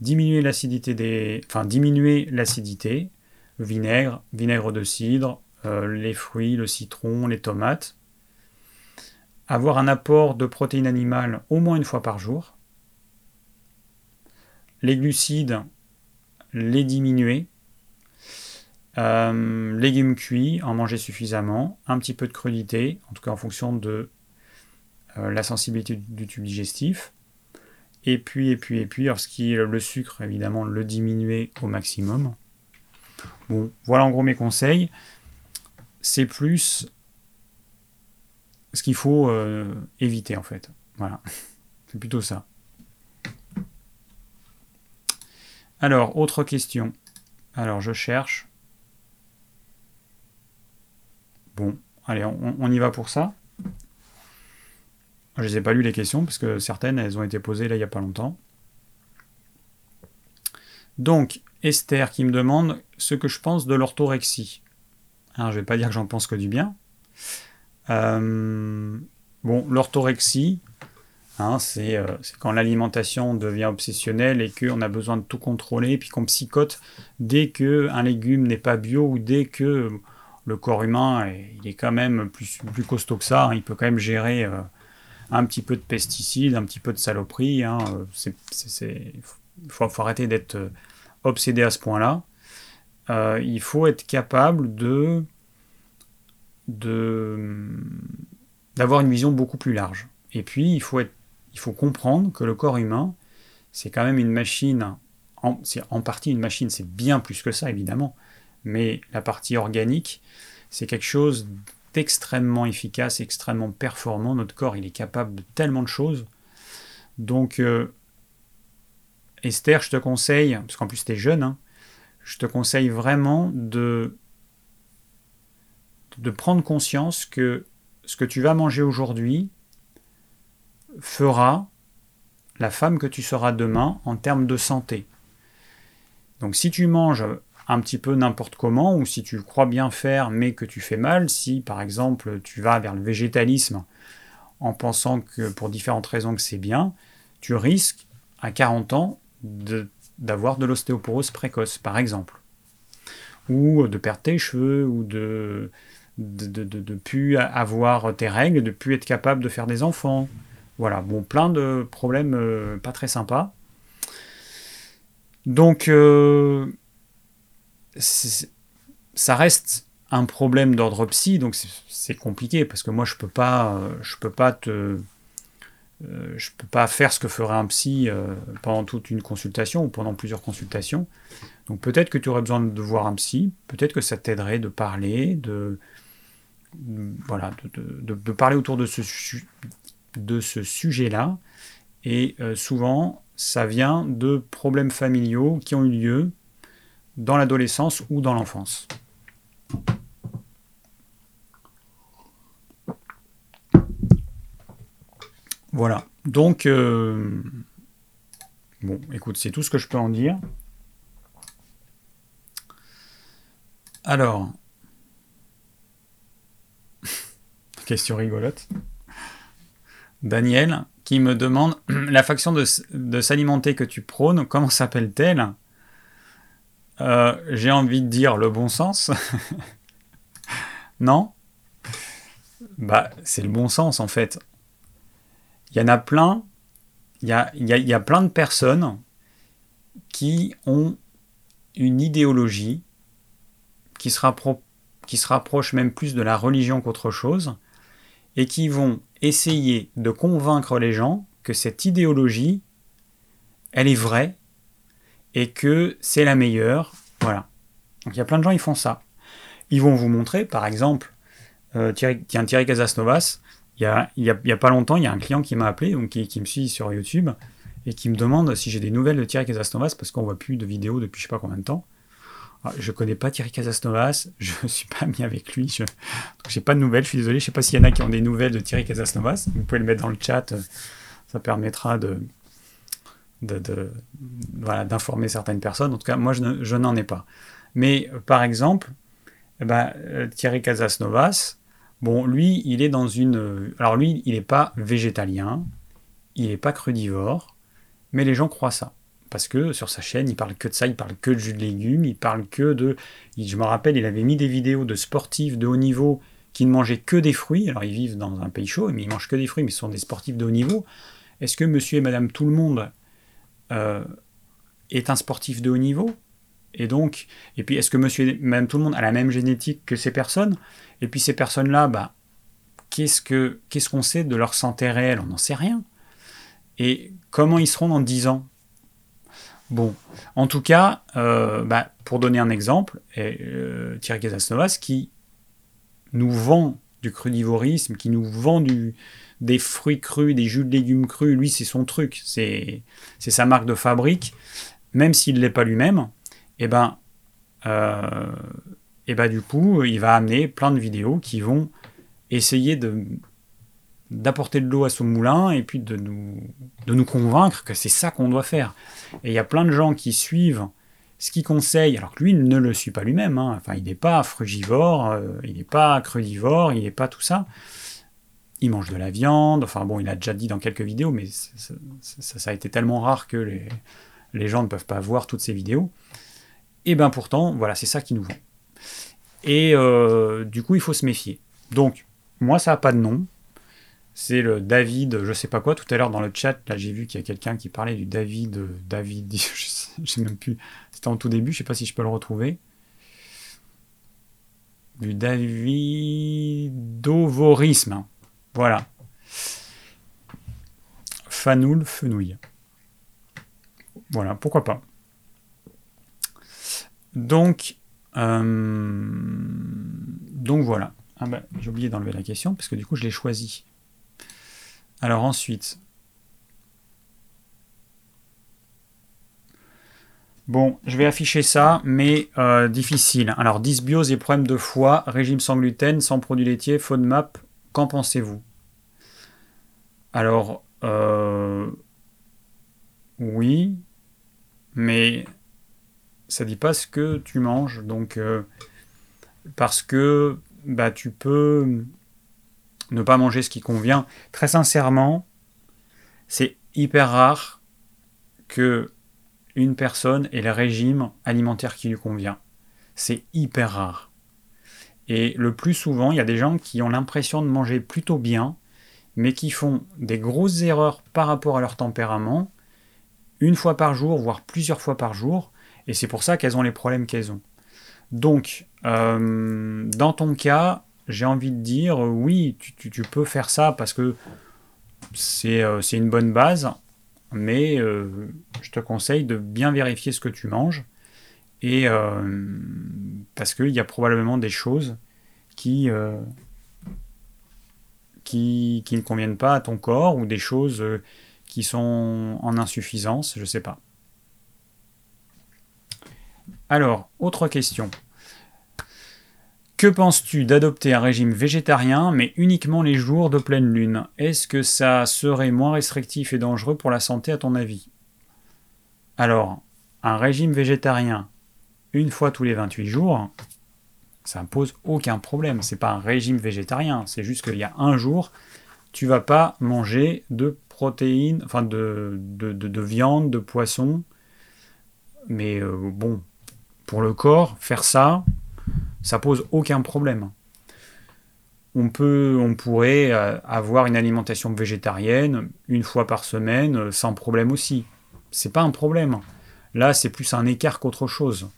Speaker 1: Diminuer l'acidité des... Enfin, diminuer l'acidité, vinaigre, vinaigre de cidre, euh, les fruits, le citron, les tomates. Avoir un apport de protéines animales au moins une fois par jour. Les glucides, les diminuer. Euh, légumes cuits, en manger suffisamment. Un petit peu de crudité, en tout cas en fonction de euh, la sensibilité du tube digestif. Et puis, et puis, et puis, alors le sucre, évidemment, le diminuer au maximum. Voilà en gros mes conseils. C'est plus ce qu'il faut euh, éviter en fait. Voilà, c'est plutôt ça. Alors, autre question. Alors, je cherche. Bon, allez, on, y va pour ça. Je ne les ai pas lu les questions parce que certaines, elles ont été posées là il n'y a pas longtemps. Donc, Esther qui me demande ce que je pense de l'orthorexie. Alors, je ne vais pas dire que j'en pense que du bien. Euh, bon, l'orthorexie, hein, euh, c'est quand l'alimentation devient obsessionnelle et qu'on a besoin de tout contrôler, puis qu'on psychote dès qu'un légume n'est pas bio ou dès que le corps humain est, quand même plus, costaud que ça, hein. il peut quand même gérer euh, un petit peu de pesticides, un petit peu de saloperie. Hein, il faut, arrêter d'être obsédé à ce point-là. Euh, il faut être capable de d'avoir une vision beaucoup plus large. Et puis, il faut, être, il faut comprendre que le corps humain, c'est quand même une machine, c'est en partie une machine, c'est bien plus que ça, évidemment, mais la partie organique, c'est quelque chose d'extrêmement efficace, extrêmement performant. Notre corps, il est capable de tellement de choses. Donc, euh, Esther, je te conseille, parce qu'en plus tu es jeune, hein, je te conseille vraiment de, de prendre conscience que ce que tu vas manger aujourd'hui fera la femme que tu seras demain en termes de santé. Donc si tu manges un petit peu n'importe comment, ou si tu crois bien faire mais que tu fais mal, si par exemple tu vas vers le végétalisme en pensant que pour différentes raisons que c'est bien, tu risques à 40 ans d'avoir de, l'ostéoporose précoce, par exemple. Ou de perdre tes cheveux, ou de de, plus avoir tes règles, de plus être capable de faire des enfants. Voilà, bon, plein de problèmes euh, pas très sympas. Donc, euh, ça reste un problème d'ordre psy, donc c'est compliqué parce que moi je peux pas, euh, je peux pas te, euh, je ne peux pas faire ce que ferait un psy euh, pendant toute une consultation ou pendant plusieurs consultations. Donc peut-être que tu aurais besoin de voir un psy, peut-être que ça t'aiderait de parler, de, voilà, de, parler autour de ce sujet-là. Et euh, souvent, ça vient de problèmes familiaux qui ont eu lieu dans l'adolescence ou dans l'enfance. Voilà. Donc, euh, bon, écoute, c'est tout ce que je peux en dire. Alors, question rigolote. Daniel qui me demande la faction de, s'alimenter que tu prônes, comment s'appelle-t-elle? Euh, J'ai envie de dire le bon sens. non? Bah, c'est le bon sens en fait. Il y en a plein, il y a, plein de personnes qui ont une idéologie qui se, qui rapproche même plus de la religion qu'autre chose, et qui vont essayer de convaincre les gens que cette idéologie, elle est vraie et que c'est la meilleure. Voilà. Donc il y a plein de gens qui font ça. Ils vont vous montrer, par exemple, euh, Thierry, tiens, Thierry Casasnovas, il y, a, pas longtemps, il y a un client qui m'a appelé, donc qui, me suit sur YouTube, et qui me demande si j'ai des nouvelles de Thierry Casasnovas, parce qu'on voit plus de vidéos depuis je sais pas combien de temps. Ah, je connais pas Thierry Casasnovas, je suis pas ami avec lui, je n'ai pas de nouvelles, je suis désolé, je ne sais pas s'il y en a qui ont des nouvelles de Thierry Casasnovas, vous pouvez le mettre dans le chat, ça permettra de, d'informer certaines personnes, en tout cas moi je, n'en ai pas. Mais par exemple, eh ben, euh, Thierry Casasnovas, bon lui il est dans une... Alors lui il n'est pas végétalien, il n'est pas crudivore, mais les gens croient ça. Parce que sur sa chaîne, il parle que de ça, il parle que de jus de légumes, il parle que de... Je me rappelle, il avait mis des vidéos de sportifs de haut niveau qui ne mangeaient que des fruits, alors ils vivent dans un pays chaud, mais ils mangent que des fruits, mais ce sont des sportifs de haut niveau. Est-ce que monsieur et madame tout le monde euh, est un sportif de haut niveau? Et donc, et puis est-ce que monsieur madame tout le monde a la même génétique que ces personnes? Et puis ces personnes-là, bah, qu'est-ce que qu'est-ce qu'on sait de leur santé réelle? On n'en sait rien. Et comment ils seront dans 10 ans? Bon, en tout cas, euh, bah, pour donner un exemple, euh, Thierry Casasnovas qui nous vend du crudivorisme, qui nous vend des fruits crus, des jus de légumes crus, lui c'est son truc, c'est sa marque de fabrique, même s'il ne l'est pas lui-même, et eh ben, euh, et ben du coup, il va amener plein de vidéos qui vont essayer d'apporter de l'eau à son moulin et puis de nous, de nous convaincre que c'est ça qu'on doit faire. Et il y a plein de gens qui suivent ce qu'il conseille, alors que lui ne le suit pas lui-même. Hein. Enfin, il n'est pas frugivore, euh, il n'est pas crudivore, il n'est pas tout ça. Il mange de la viande, enfin bon, il a déjà dit dans quelques vidéos, mais ça, a été tellement rare que les, gens ne peuvent pas voir toutes ces vidéos. Et bien pourtant, voilà, c'est ça qui nous vend. Et euh, du coup, il faut se méfier. Donc, moi, ça n'a pas de nom. C'est le David, je sais pas quoi. Tout à l'heure dans le chat, là j'ai vu qu'il y a quelqu'un qui parlait du David, David, je même plus. C'était en tout début, je sais pas si je peux le retrouver. Du Davidovorisme. Voilà. Fanoul Fenouille. Voilà, pourquoi pas. Donc, euh, donc voilà. Ah ben, j'ai oublié d'enlever la question parce que du coup je l'ai choisi alors ensuite. Bon, je vais afficher ça, mais euh, difficile. Alors, dysbiose et problèmes de foie, régime sans gluten, sans produits laitiers, FODMAP, qu'en pensez-vous? Alors, euh, oui, mais ça dit pas ce que tu manges, donc euh, parce que bah, tu peux ne pas manger ce qui convient. Très sincèrement, c'est hyper rare que une personne ait le régime alimentaire qui lui convient. C'est hyper rare. Et le plus souvent, il y a des gens qui ont l'impression de manger plutôt bien, mais qui font des grosses erreurs par rapport à leur tempérament, une fois par jour, voire plusieurs fois par jour, et c'est pour ça qu'elles ont les problèmes qu'elles ont. Donc, euh, dans ton cas, j'ai envie de dire, oui, tu, peux faire ça parce que c'est euh, une bonne base, mais euh, je te conseille de bien vérifier ce que tu manges, et parce qu'il y a probablement des choses qui, qui, qui, ne conviennent pas à ton corps ou des choses qui sont en insuffisance, je ne sais pas. Alors, autre question. Que penses-tu d'adopter un régime végétarien, mais uniquement les jours de pleine lune? Est-ce que ça serait moins restrictif et dangereux pour la santé à ton avis? Alors, un régime végétarien une fois tous les 28 jours, ça ne pose aucun problème. C'est pas un régime végétarien, c'est juste qu'il y a un jour, tu vas pas manger de protéines, enfin de, de, viande, de poisson. Mais euh, bon, pour le corps, faire ça, ça pose aucun problème. On, peut, on pourrait euh, avoir une alimentation végétarienne une fois par semaine euh, sans problème aussi. C'est pas un problème. Là, c'est plus un écart qu'autre chose.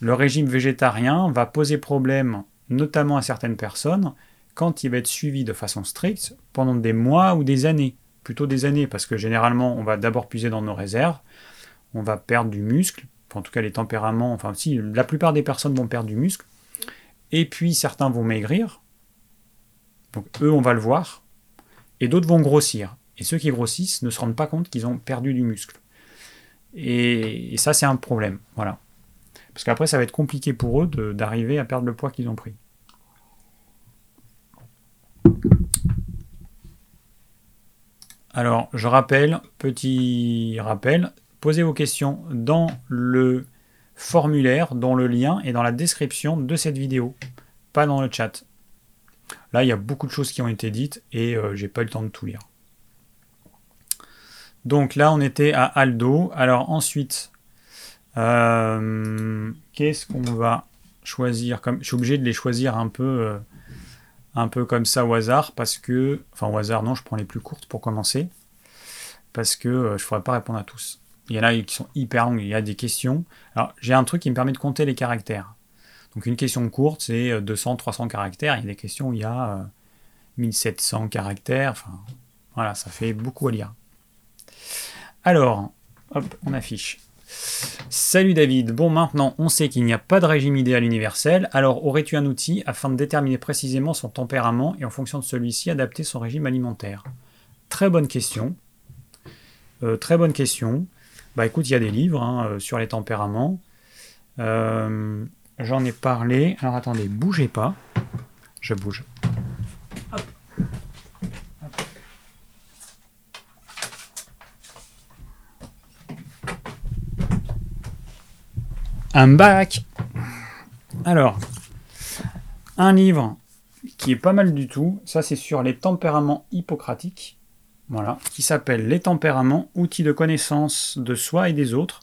Speaker 1: Le régime végétarien va poser problème notamment à certaines personnes quand il va être suivi de façon stricte pendant des mois ou des années. Plutôt des années, parce que généralement, on va d'abord puiser dans nos réserves, on va perdre du muscle, en tout cas les tempéraments, enfin si, la plupart des personnes vont perdre du muscle, et puis certains vont maigrir, donc eux on va le voir, et d'autres vont grossir. Et ceux qui grossissent ne se rendent pas compte qu'ils ont perdu du muscle. Et, ça c'est un problème, voilà. Parce qu'après ça va être compliqué pour eux d'arriver à perdre le poids qu'ils ont pris. Alors, je rappelle, petit rappel, posez vos questions dans le formulaire, dont le lien est dans la description de cette vidéo, pas dans le chat. Là, il y a beaucoup de choses qui ont été dites et euh, j'ai pas eu le temps de tout lire. Donc là, on était à Aldo. Alors ensuite, euh, qu'est-ce qu'on va choisir comme Je suis obligé de les choisir un peu, euh, un peu comme ça au hasard parce que, enfin au hasard non, je prends les plus courtes pour commencer parce que je ne pourrais pas répondre à tous. Il y en a qui sont hyper longues. Il y a des questions. Alors, j'ai un truc qui me permet de compter les caractères. Donc, une question courte, c'est 200, euh, 300 caractères. Il y a des questions où il y a 1700 euh, caractères. Enfin, voilà, ça fait beaucoup à lire. Alors, hop, on affiche. Salut David. Bon, maintenant, on sait qu'il n'y a pas de régime idéal universel. Alors, aurais-tu un outil afin de déterminer précisément son tempérament et en fonction de celui-ci, adapter son régime alimentaire? Très bonne question. Euh, très bonne question. Bah écoute, il y a des livres hein, euh, sur les tempéraments. Euh, j'en ai parlé. Alors attendez, bougez pas. Je bouge. Un bac. Alors, un livre qui est pas mal du tout. Ça, c'est sur les tempéraments hippocratiques voilà, qui s'appelle Les tempéraments, outils de connaissance de soi et des autres,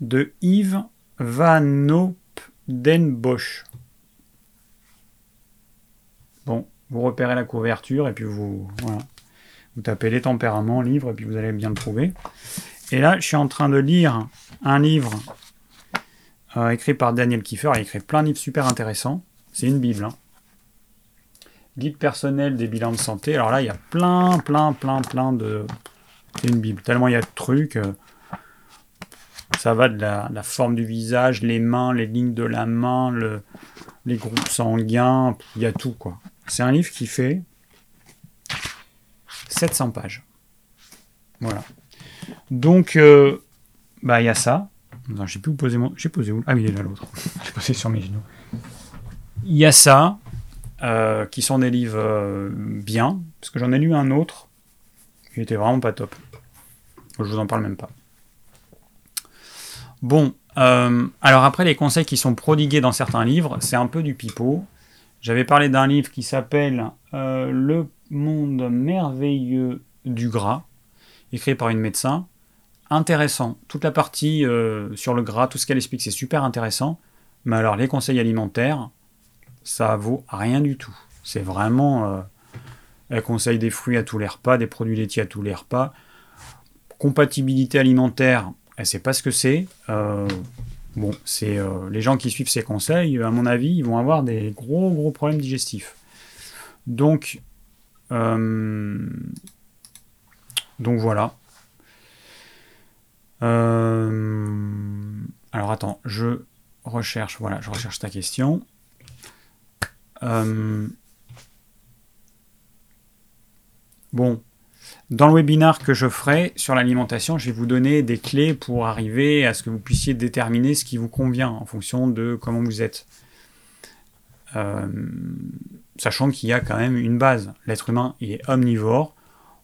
Speaker 1: de Yves Van Bosch. Bon, vous repérez la couverture et puis vous, tapez les tempéraments, livre, et puis vous allez bien le trouver. Et là, je suis en train de lire un livre euh, écrit par Daniel Kiefer. Il a écrit plein de livres super intéressants. C'est une Bible. Hein guide personnel des bilans de santé. Alors là, il y a plein, plein, plein, plein de. C'est une Bible. Tellement il y a de trucs. Euh, ça va de la, forme du visage, les mains, les lignes de la main, le, les groupes sanguins. Il y a tout, quoi. C'est un livre qui fait 700 pages. Voilà. Donc, euh, bah, il y a ça. J'ai plus où poser mon. J'ai posé où? Ah, oui, il est là l'autre. j'ai posé sur mes genoux. Il y a ça. Euh, qui sont des livres euh, bien, parce que j'en ai lu un autre, qui était vraiment pas top. Je vous en parle même pas. Bon, euh, alors après les conseils qui sont prodigués dans certains livres, c'est un peu du pipeau. J'avais parlé d'un livre qui s'appelle Le monde merveilleux du gras, écrit par une médecin. Intéressant. Toute la partie sur le gras, tout ce qu'elle explique, c'est super intéressant. Mais alors les conseils alimentaires, ça vaut rien du tout. C'est vraiment. Euh, elle conseille des fruits à tous les repas, des produits laitiers à tous les repas. Compatibilité alimentaire, elle sait pas ce que c'est. Euh, bon, c'est euh, les gens qui suivent ces conseils, à mon avis, ils vont avoir des gros gros problèmes digestifs. Donc, donc voilà. alors attends, je recherche, voilà, je recherche ta question. Euh, Bon, dans le webinar que je ferai sur l'alimentation, je vais vous donner des clés pour arriver à ce que vous puissiez déterminer ce qui vous convient en fonction de comment vous êtes. Euh, sachant qu'il y a quand même une base. L'être humain est omnivore.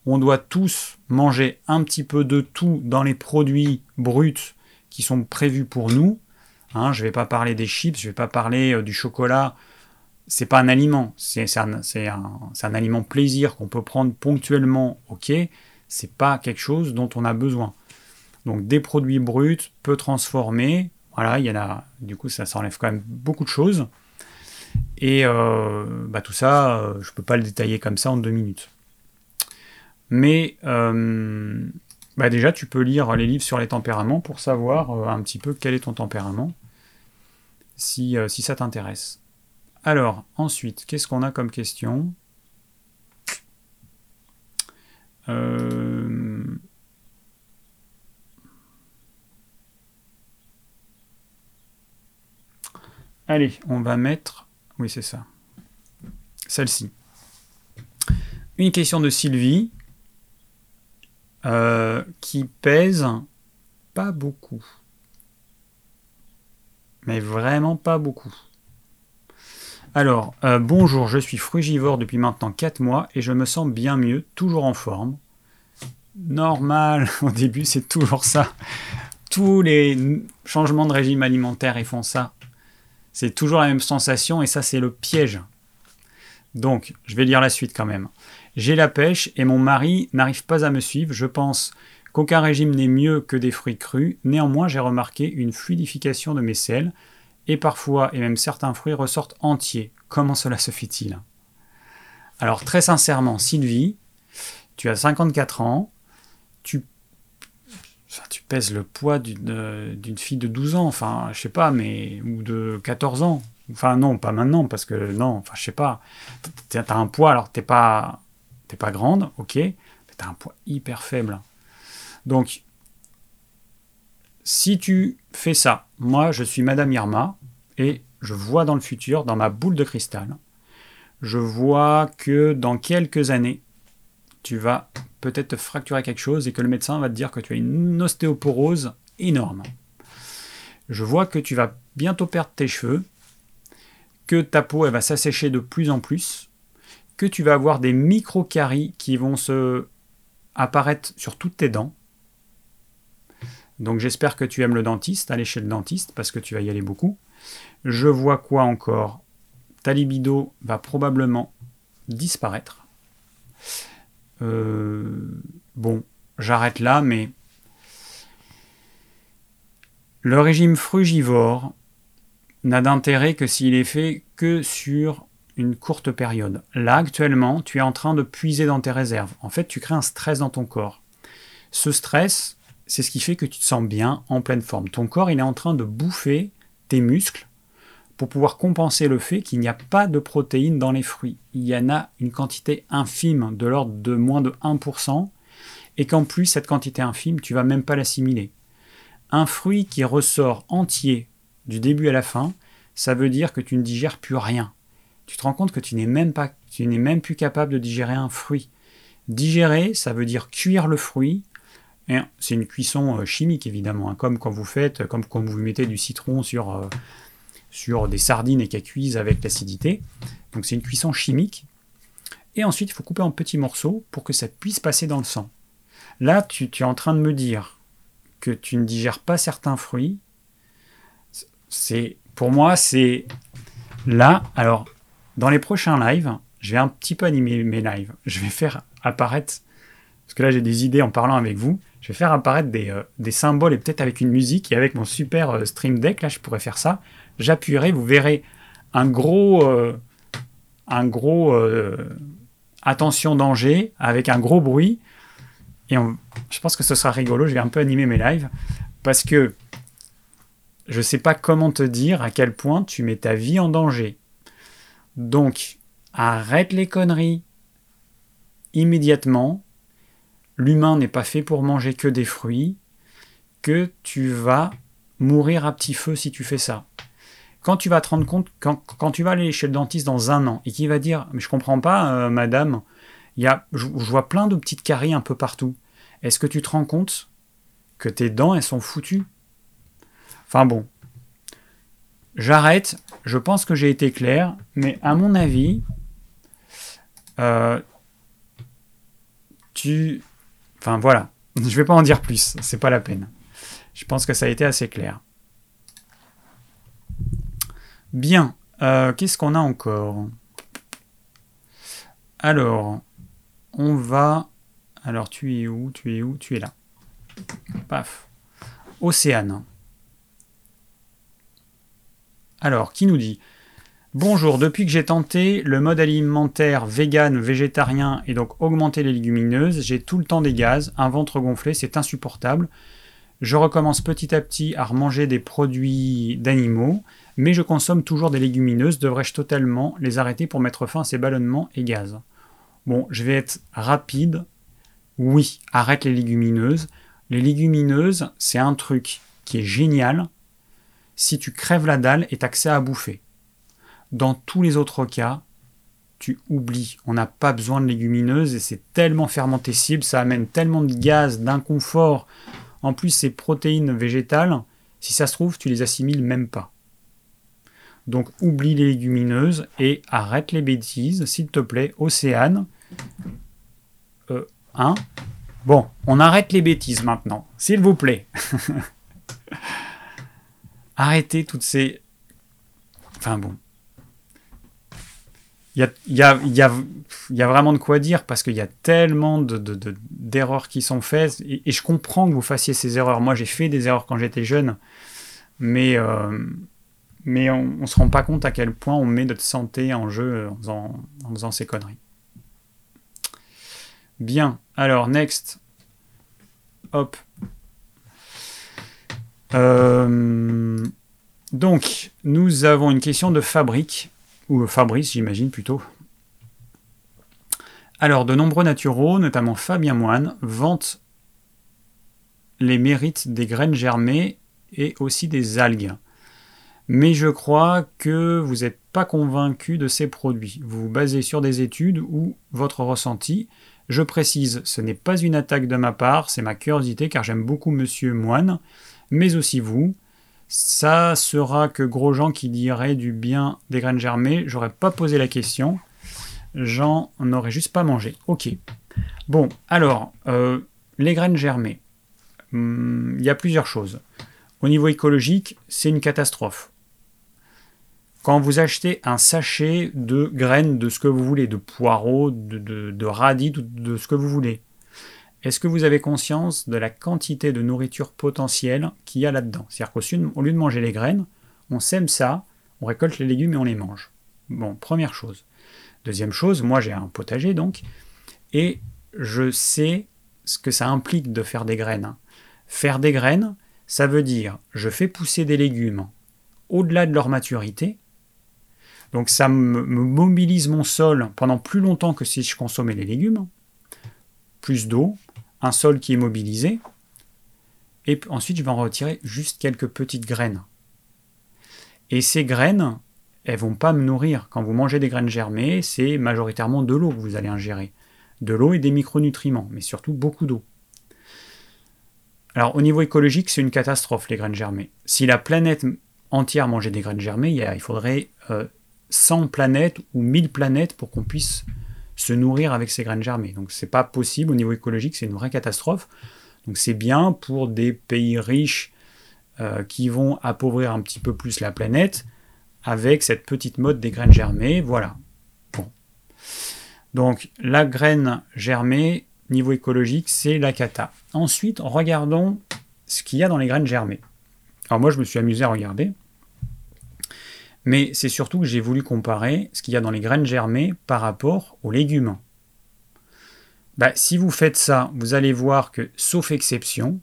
Speaker 1: On doit tous manger un petit peu de tout dans les produits bruts qui sont prévus pour nous. Hein, je ne vais pas parler des chips, je ne vais pas parler euh, du chocolat. C'est pas un aliment, c'est un, aliment plaisir qu'on peut prendre ponctuellement, ok. C'est pas quelque chose dont on a besoin. Donc des produits bruts, peu transformés, voilà, il y en a. Du coup, ça s'enlève quand même beaucoup de choses. Et euh, bah, tout ça, euh, je peux pas le détailler comme ça en deux minutes. Mais euh, bah, déjà, tu peux lire les livres sur les tempéraments pour savoir un petit peu quel est ton tempérament, si ça t'intéresse. Alors, ensuite, qu'est-ce qu'on a comme question Allez, on va mettre oui, c'est ça. Celle-ci. Une question de Sylvie euh, qui pèse pas beaucoup. Mais vraiment pas beaucoup. Alors, euh, bonjour, je suis frugivore depuis maintenant 4 mois et je me sens bien mieux, toujours en forme. Normal, au début c'est toujours ça. Tous les changements de régime alimentaire, ils font ça. C'est toujours la même sensation et ça c'est le piège. Donc, je vais lire la suite quand même. J'ai la pêche et mon mari n'arrive pas à me suivre. Je pense qu'aucun régime n'est mieux que des fruits crus. Néanmoins, j'ai remarqué une fluidification de mes selles et parfois, et même certains fruits ressortent entiers. Comment cela se fait-il? Alors, très sincèrement, Sylvie, tu as 54 ans, tu pèses le poids d'une fille de 12 ans, enfin, je sais pas, mais. ou de 14 ans. Enfin, non, pas maintenant, parce que non, enfin, je sais pas. T'as un poids, alors t'es pas. Pas grande, ok, mais t'as un poids hyper faible. Donc, si tu fais ça, moi, je suis Madame Irma, et je vois dans le futur, dans ma boule de cristal, je vois que dans quelques années, tu vas peut-être te fracturer quelque chose et que le médecin va te dire que tu as une ostéoporose énorme. Je vois que tu vas bientôt perdre tes cheveux, que ta peau va s'assécher de plus en plus, que tu vas avoir des micro-caries qui vont se apparaître sur toutes tes dents. Donc j'espère que tu aimes le dentiste, aller chez le dentiste parce que tu vas y aller beaucoup. Je vois quoi encore? Ta libido va probablement disparaître. Euh, bon, j'arrête là, mais le régime frugivore n'a d'intérêt que s'il est fait que sur une courte période. Là, actuellement, tu es en train de puiser dans tes réserves. En fait, tu crées un stress dans ton corps. Ce stress, c'est ce qui fait que tu te sens bien, en pleine forme. Ton corps, il est en train de bouffer tes muscles pour pouvoir compenser le fait qu'il n'y a pas de protéines dans les fruits. Il y en a une quantité infime, de l'ordre de moins de 1%, et qu'en plus, cette quantité infime, tu vas même pas l'assimiler. Un fruit qui ressort entier du début à la fin, ça veut dire que tu ne digères plus rien. Tu te rends compte que tu n'es même pas, tu n'es même plus capable de digérer un fruit. Digérer, ça veut dire cuire le fruit. C'est une cuisson euh, chimique évidemment, hein, comme quand vous faites, comme quand vous mettez du citron sur, euh, sur des sardines et qu'elles cuisent avec l'acidité. Donc c'est une cuisson chimique. Et ensuite, il faut couper en petits morceaux pour que ça puisse passer dans le sang. Là, tu, es en train de me dire que tu ne digères pas certains fruits. C'est pour moi, c'est là. Alors, dans les prochains lives, je vais un petit peu animer mes lives. Je vais faire apparaître, parce que là j'ai des idées en parlant avec vous. Je vais faire apparaître des, euh, des symboles et peut-être avec une musique et avec mon super euh, Stream Deck, là je pourrais faire ça j'appuierai, vous verrez un gros, euh, un gros attention danger avec un gros bruit. Et je pense que ce sera rigolo. Je vais un peu animer mes lives parce que je ne sais pas comment te dire à quel point tu mets ta vie en danger. Donc, arrête les conneries immédiatement. L'humain n'est pas fait pour manger que des fruits, que tu vas mourir à petit feu si tu fais ça quand tu vas te rendre compte, quand, tu vas aller chez le dentiste dans un an et qu'il va dire Mais je comprends pas, euh, madame, y je vois plein de petites caries un peu partout. Est-ce que tu te rends compte que tes dents, elles sont foutues? Enfin bon. J'arrête. Je pense que j'ai été clair. Mais à mon avis, euh, tu... Enfin voilà. Je vais pas en dire plus. C'est pas la peine. Je pense que ça a été assez clair. Bien. Euh, Qu'est-ce qu'on a encore? Alors, on va... Alors, tu es où? Tu es où? Tu es là. Paf. Océane. Alors, qui nous dit? Bonjour, depuis que j'ai tenté le mode alimentaire vegan, végétarien et donc augmenter les légumineuses, j'ai tout le temps des gaz, un ventre gonflé, c'est insupportable. Je recommence petit à petit à remanger des produits d'animaux, mais je consomme toujours des légumineuses. Devrais-je totalement les arrêter pour mettre fin à ces ballonnements et gaz? Bon, je vais être rapide. Oui, arrête les légumineuses. Les légumineuses, c'est un truc qui est génial si tu crèves la dalle et accès à bouffer. Dans tous les autres cas, tu oublies. On n'a pas besoin de légumineuses et c'est tellement fermentescible, ça amène tellement de gaz, d'inconfort. En plus, ces protéines végétales, si ça se trouve, tu les assimiles même pas. Donc oublie les légumineuses et arrête les bêtises, s'il te plaît, Océane. Euh, Bon, on arrête les bêtises maintenant, s'il vous plaît. Arrêtez toutes ces... Enfin bon. Il y a, vraiment de quoi dire parce qu'il y a tellement d'erreurs de, qui sont faites et, je comprends que vous fassiez ces erreurs. Moi, j'ai fait des erreurs quand j'étais jeune, mais, euh, on ne se rend pas compte à quel point on met notre santé en jeu en faisant, en faisant ces conneries. Bien, alors, next. Hop. Euh, donc, nous avons une question de Fabrique, ou Fabrice, j'imagine plutôt. Alors, de nombreux naturaux, notamment Fabien Moine, vantent les mérites des graines germées et aussi des algues. Mais je crois que vous n'êtes pas convaincu de ces produits. Vous vous basez sur des études ou votre ressenti. Je précise, ce n'est pas une attaque de ma part, c'est ma curiosité car j'aime beaucoup Monsieur Moine, mais aussi vous. Ça sera que Grosjean qui dirait du bien des graines germées. J'aurais pas posé la question. J'en aurais juste pas mangé. Ok. Bon, alors, euh, les graines germées. Hmm, il y a plusieurs choses. Au niveau écologique, c'est une catastrophe. Quand vous achetez un sachet de graines de ce que vous voulez, de poireaux, de, radis, de ce que vous voulez, est-ce que vous avez conscience de la quantité de nourriture potentielle qu'il y a là-dedans? C'est-à-dire qu'au lieu de manger les graines, on sème ça, on récolte les légumes et on les mange. Bon, première chose. Deuxième chose, moi j'ai un potager donc, et je sais ce que ça implique de faire des graines. Faire des graines, ça veut dire je fais pousser des légumes au-delà de leur maturité, donc ça me, mobilise mon sol pendant plus longtemps que si je consommais les légumes. Plus d'eau, un sol qui est mobilisé. Et ensuite, je vais en retirer juste quelques petites graines. Et ces graines, elles vont pas me nourrir. Quand vous mangez des graines germées, c'est majoritairement de l'eau que vous allez ingérer. De l'eau et des micronutriments, mais surtout beaucoup d'eau. Alors au niveau écologique, c'est une catastrophe les graines germées. Si la planète entière mangeait des graines germées, il faudrait euh, 100 planètes ou 1000 planètes pour qu'on puisse se nourrir avec ces graines germées. Donc c'est pas possible au niveau écologique, c'est une vraie catastrophe. Donc c'est bien pour des pays riches euh, qui vont appauvrir un petit peu plus la planète avec cette petite mode des graines germées. Voilà. Bon. Donc la graine germée, niveau écologique, c'est la cata. Ensuite, regardons ce qu'il y a dans les graines germées. Alors moi je me suis amusé à regarder. Mais c'est surtout que j'ai voulu comparer ce qu'il y a dans les graines germées par rapport aux légumes. Bah, si vous faites ça, vous allez voir que, sauf exception,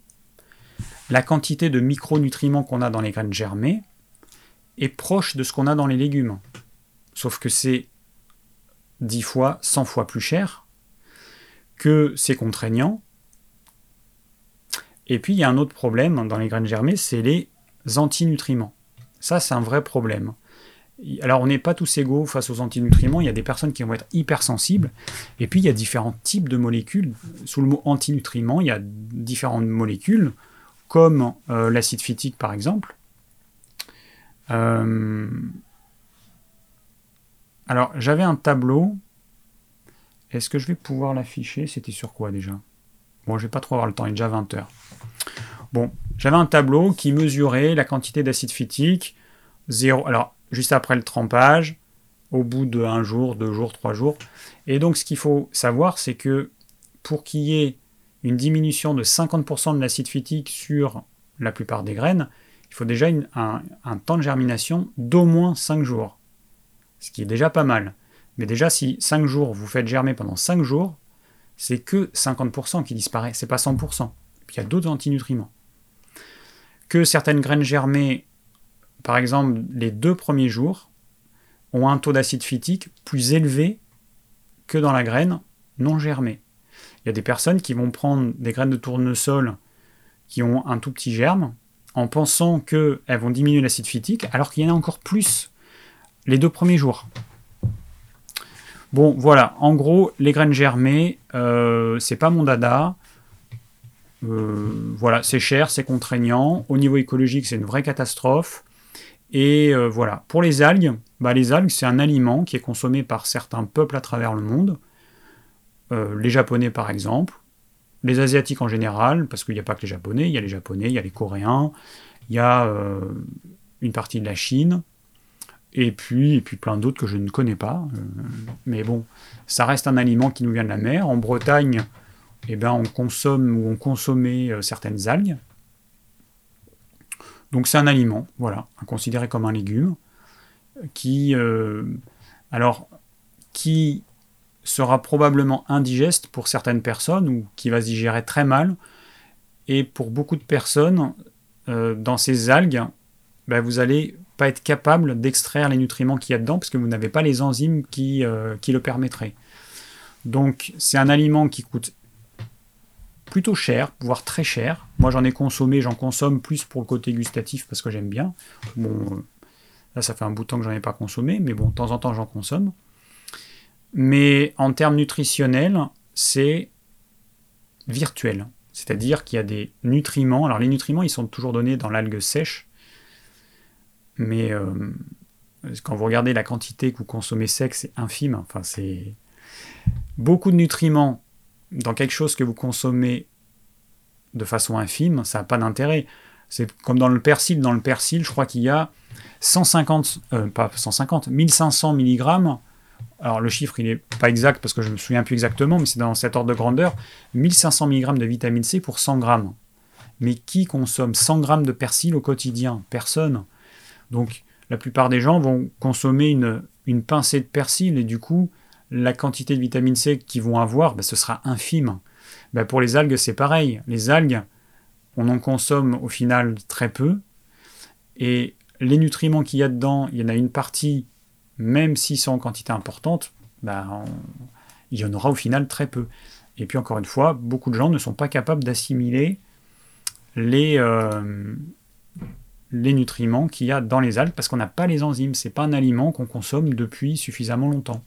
Speaker 1: la quantité de micronutriments qu'on a dans les graines germées est proche de ce qu'on a dans les légumes. Sauf que c'est 10 fois, 100 fois plus cher, que c'est contraignant. Et puis il y a un autre problème dans les graines germées, c'est les antinutriments. Ça, c'est un vrai problème. Alors on n'est pas tous égaux face aux antinutriments, il y a des personnes qui vont être hypersensibles, et puis il y a différents types de molécules. Sous le mot antinutriments, il y a différentes molécules, comme euh, l'acide phytique par exemple. Euh, alors j'avais un tableau, est-ce que je vais pouvoir l'afficher? C'était sur quoi déjà? Bon, je vais pas trop avoir le temps, il est déjà 20 heures. Bon, j'avais un tableau qui mesurait la quantité d'acide phytique, zéro. Alors, juste après le trempage, au bout de un jour, deux jours, trois jours. Et donc, ce qu'il faut savoir, c'est que pour qu'il y ait une diminution de 50% de l'acide phytique sur la plupart des graines, il faut déjà un, temps de germination d'au moins 5 jours. Ce qui est déjà pas mal. Mais déjà, si 5 jours, vous faites germer pendant 5 jours, c'est que 50% qui disparaît, c'est pas 100%. Puis il y a d'autres antinutriments. Que certaines graines germées par exemple, les deux premiers jours ont un taux d'acide phytique plus élevé que dans la graine non germée. Il y a des personnes qui vont prendre des graines de tournesol qui ont un tout petit germe en pensant qu'elles vont diminuer l'acide phytique, alors qu'il y en a encore plus les deux premiers jours. Bon, voilà, en gros, les graines germées, euh, c'est pas mon dada. Euh, voilà, c'est cher, c'est contraignant. Au niveau écologique, c'est une vraie catastrophe. Et euh, voilà, pour les algues, bah, les algues, c'est un aliment qui est consommé par certains peuples à travers le monde. Euh, les Japonais, par exemple, les Asiatiques en général, parce qu'il n'y a pas que les Japonais, il y a les Japonais, il y a les Coréens, il y a euh, une partie de la Chine, et puis, puis plein d'autres que je ne connais pas. mais bon, ça reste un aliment qui nous vient de la mer. En Bretagne, eh ben, on consomme ou on consommait certaines algues. Donc c'est un aliment, voilà, considéré comme un légume, qui, euh, alors, qui sera probablement indigeste pour certaines personnes ou qui va se digérer très mal. Et pour beaucoup de personnes, euh, dans ces algues, ben, vous n'allez pas être capable d'extraire les nutriments qu'il y a dedans parce que vous n'avez pas les enzymes euh, qui le permettraient. Donc c'est un aliment qui coûte plutôt cher, voire très cher. Moi j'en ai consommé, j'en consomme plus pour le côté gustatif parce que j'aime bien. Bon, euh, là ça fait un bout de temps que j'en ai pas consommé, mais bon, de temps en temps j'en consomme. Mais en termes nutritionnels, c'est virtuel. C'est-à-dire qu'il y a des nutriments. Alors les nutriments, ils sont toujours donnés dans l'algue sèche. Mais euh, quand vous regardez la quantité que vous consommez sec, c'est infime. Enfin, c'est beaucoup de nutriments dans quelque chose que vous consommez de façon infime, ça n'a pas d'intérêt. C'est comme dans le persil. Dans le persil, je crois qu'il y a 150, euh, pas 150, 1500 mg. Alors le chiffre, il n'est pas exact parce que je ne me souviens plus exactement, mais c'est dans cet ordre de grandeur. 1500 mg de vitamine C pour 100 g. Mais qui consomme 100 g de persil au quotidien? Personne. Donc la plupart des gens vont consommer une, pincée de persil et du coup, la quantité de vitamine C qu'ils vont avoir, ben, ce sera infime. Ben, pour les algues, c'est pareil. Les algues, on en consomme au final très peu. Et les nutriments qu'il y a dedans, il y en a une partie, même s'ils sont en quantité importante, ben, il y en aura au final très peu. Et puis encore une fois, beaucoup de gens ne sont pas capables d'assimiler les, euh, les nutriments qu'il y a dans les algues parce qu'on n'a pas les enzymes. C'est pas un aliment qu'on consomme depuis suffisamment longtemps.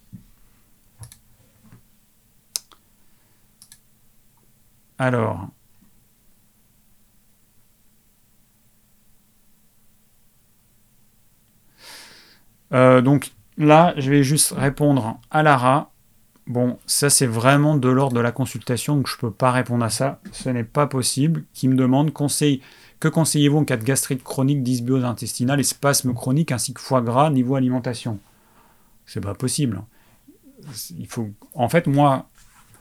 Speaker 1: Alors, euh, donc là, je vais juste répondre à Lara. Bon, ça c'est vraiment de l'ordre de la consultation, donc je ne peux pas répondre à ça. Ce n'est pas possible. Qui me demande conseil, que conseillez-vous en cas de gastrite chronique, dysbiose intestinale et spasme chronique ainsi que foie gras niveau alimentation? C'est pas possible. Il faut, en fait, moi,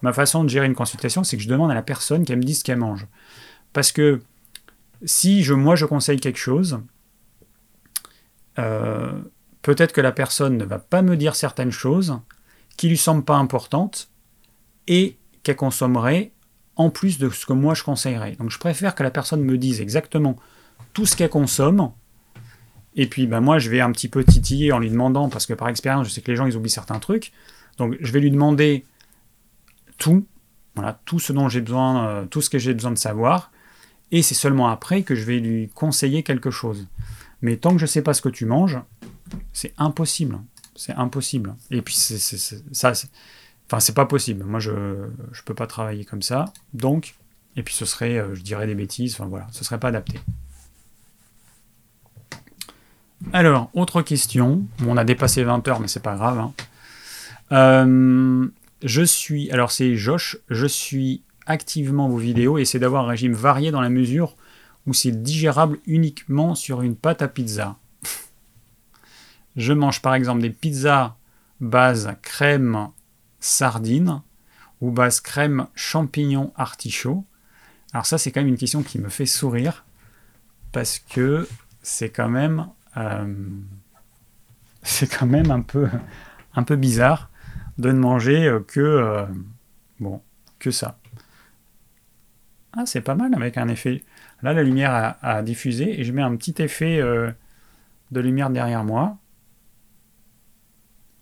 Speaker 1: ma façon de gérer une consultation, c'est que je demande à la personne qu'elle me dise ce qu'elle mange. Parce que si je, moi je conseille quelque chose, euh, peut-être que la personne ne va pas me dire certaines choses qui lui semblent pas importantes et qu'elle consommerait en plus de ce que moi je conseillerais. Donc je préfère que la personne me dise exactement tout ce qu'elle consomme. Et puis ben, moi je vais un petit peu titiller en lui demandant, parce que par expérience je sais que les gens ils oublient certains trucs. Donc je vais lui demander tout, voilà, tout ce dont j'ai besoin, euh, tout ce que j'ai besoin de savoir, et c'est seulement après que je vais lui conseiller quelque chose. Mais tant que je ne sais pas ce que tu manges, C'est impossible. C'est impossible. Et puis, c'est, ça, enfin, c'est pas possible. Moi, je ne peux pas travailler comme ça. Donc, et puis ce serait, euh, je dirais des bêtises. Enfin, voilà, ce serait pas adapté. Alors, autre question. on a dépassé 20 heures, mais c'est pas grave. Hein. Euh, je suis, alors c'est Josh, je suis activement vos vidéos et c'est d'avoir un régime varié dans la mesure où c'est digérable uniquement sur une pâte à pizza. je mange par exemple des pizzas base crème sardine ou base crème champignon artichaut. Alors ça c'est quand même une question qui me fait sourire parce que c'est quand même euh, c'est quand même un peu, un peu bizarre de ne manger euh, que, euh, bon, que ça. Ah, c'est pas mal avec un effet. Là, la lumière a, diffusé et je mets un petit effet de lumière derrière moi.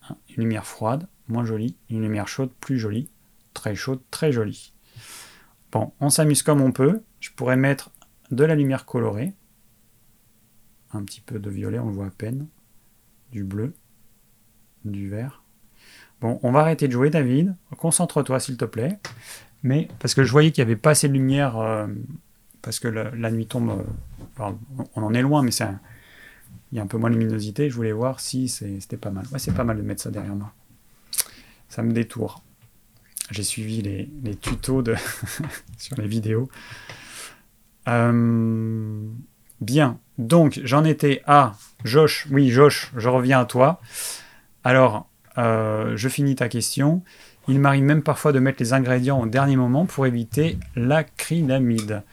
Speaker 1: Ah, une lumière froide, moins jolie. Une lumière chaude, plus jolie. Très chaude, très jolie. Bon, on s'amuse comme on peut. Je pourrais mettre de la lumière colorée un petit peu de violet, on le voit à peine, du bleu, du vert. Bon, on va arrêter de jouer, David. Concentre-toi, s'il te plaît. Mais parce que je voyais qu'il n'y avait pas assez de lumière, euh, parce que la, nuit tombe. Euh, on en est loin, mais il y a un peu moins de luminosité. Je voulais voir si c'était pas mal. Ouais, c'est pas mal de mettre ça derrière moi. Ça me détourne. J'ai suivi les, les tutos sur les vidéos. Euh, Bien, donc j'en étais à Josh. Oui, Josh, je reviens à toi. Alors, euh, je finis ta question. Il m'arrive même parfois de mettre les ingrédients au dernier moment pour éviter l'acrylamide.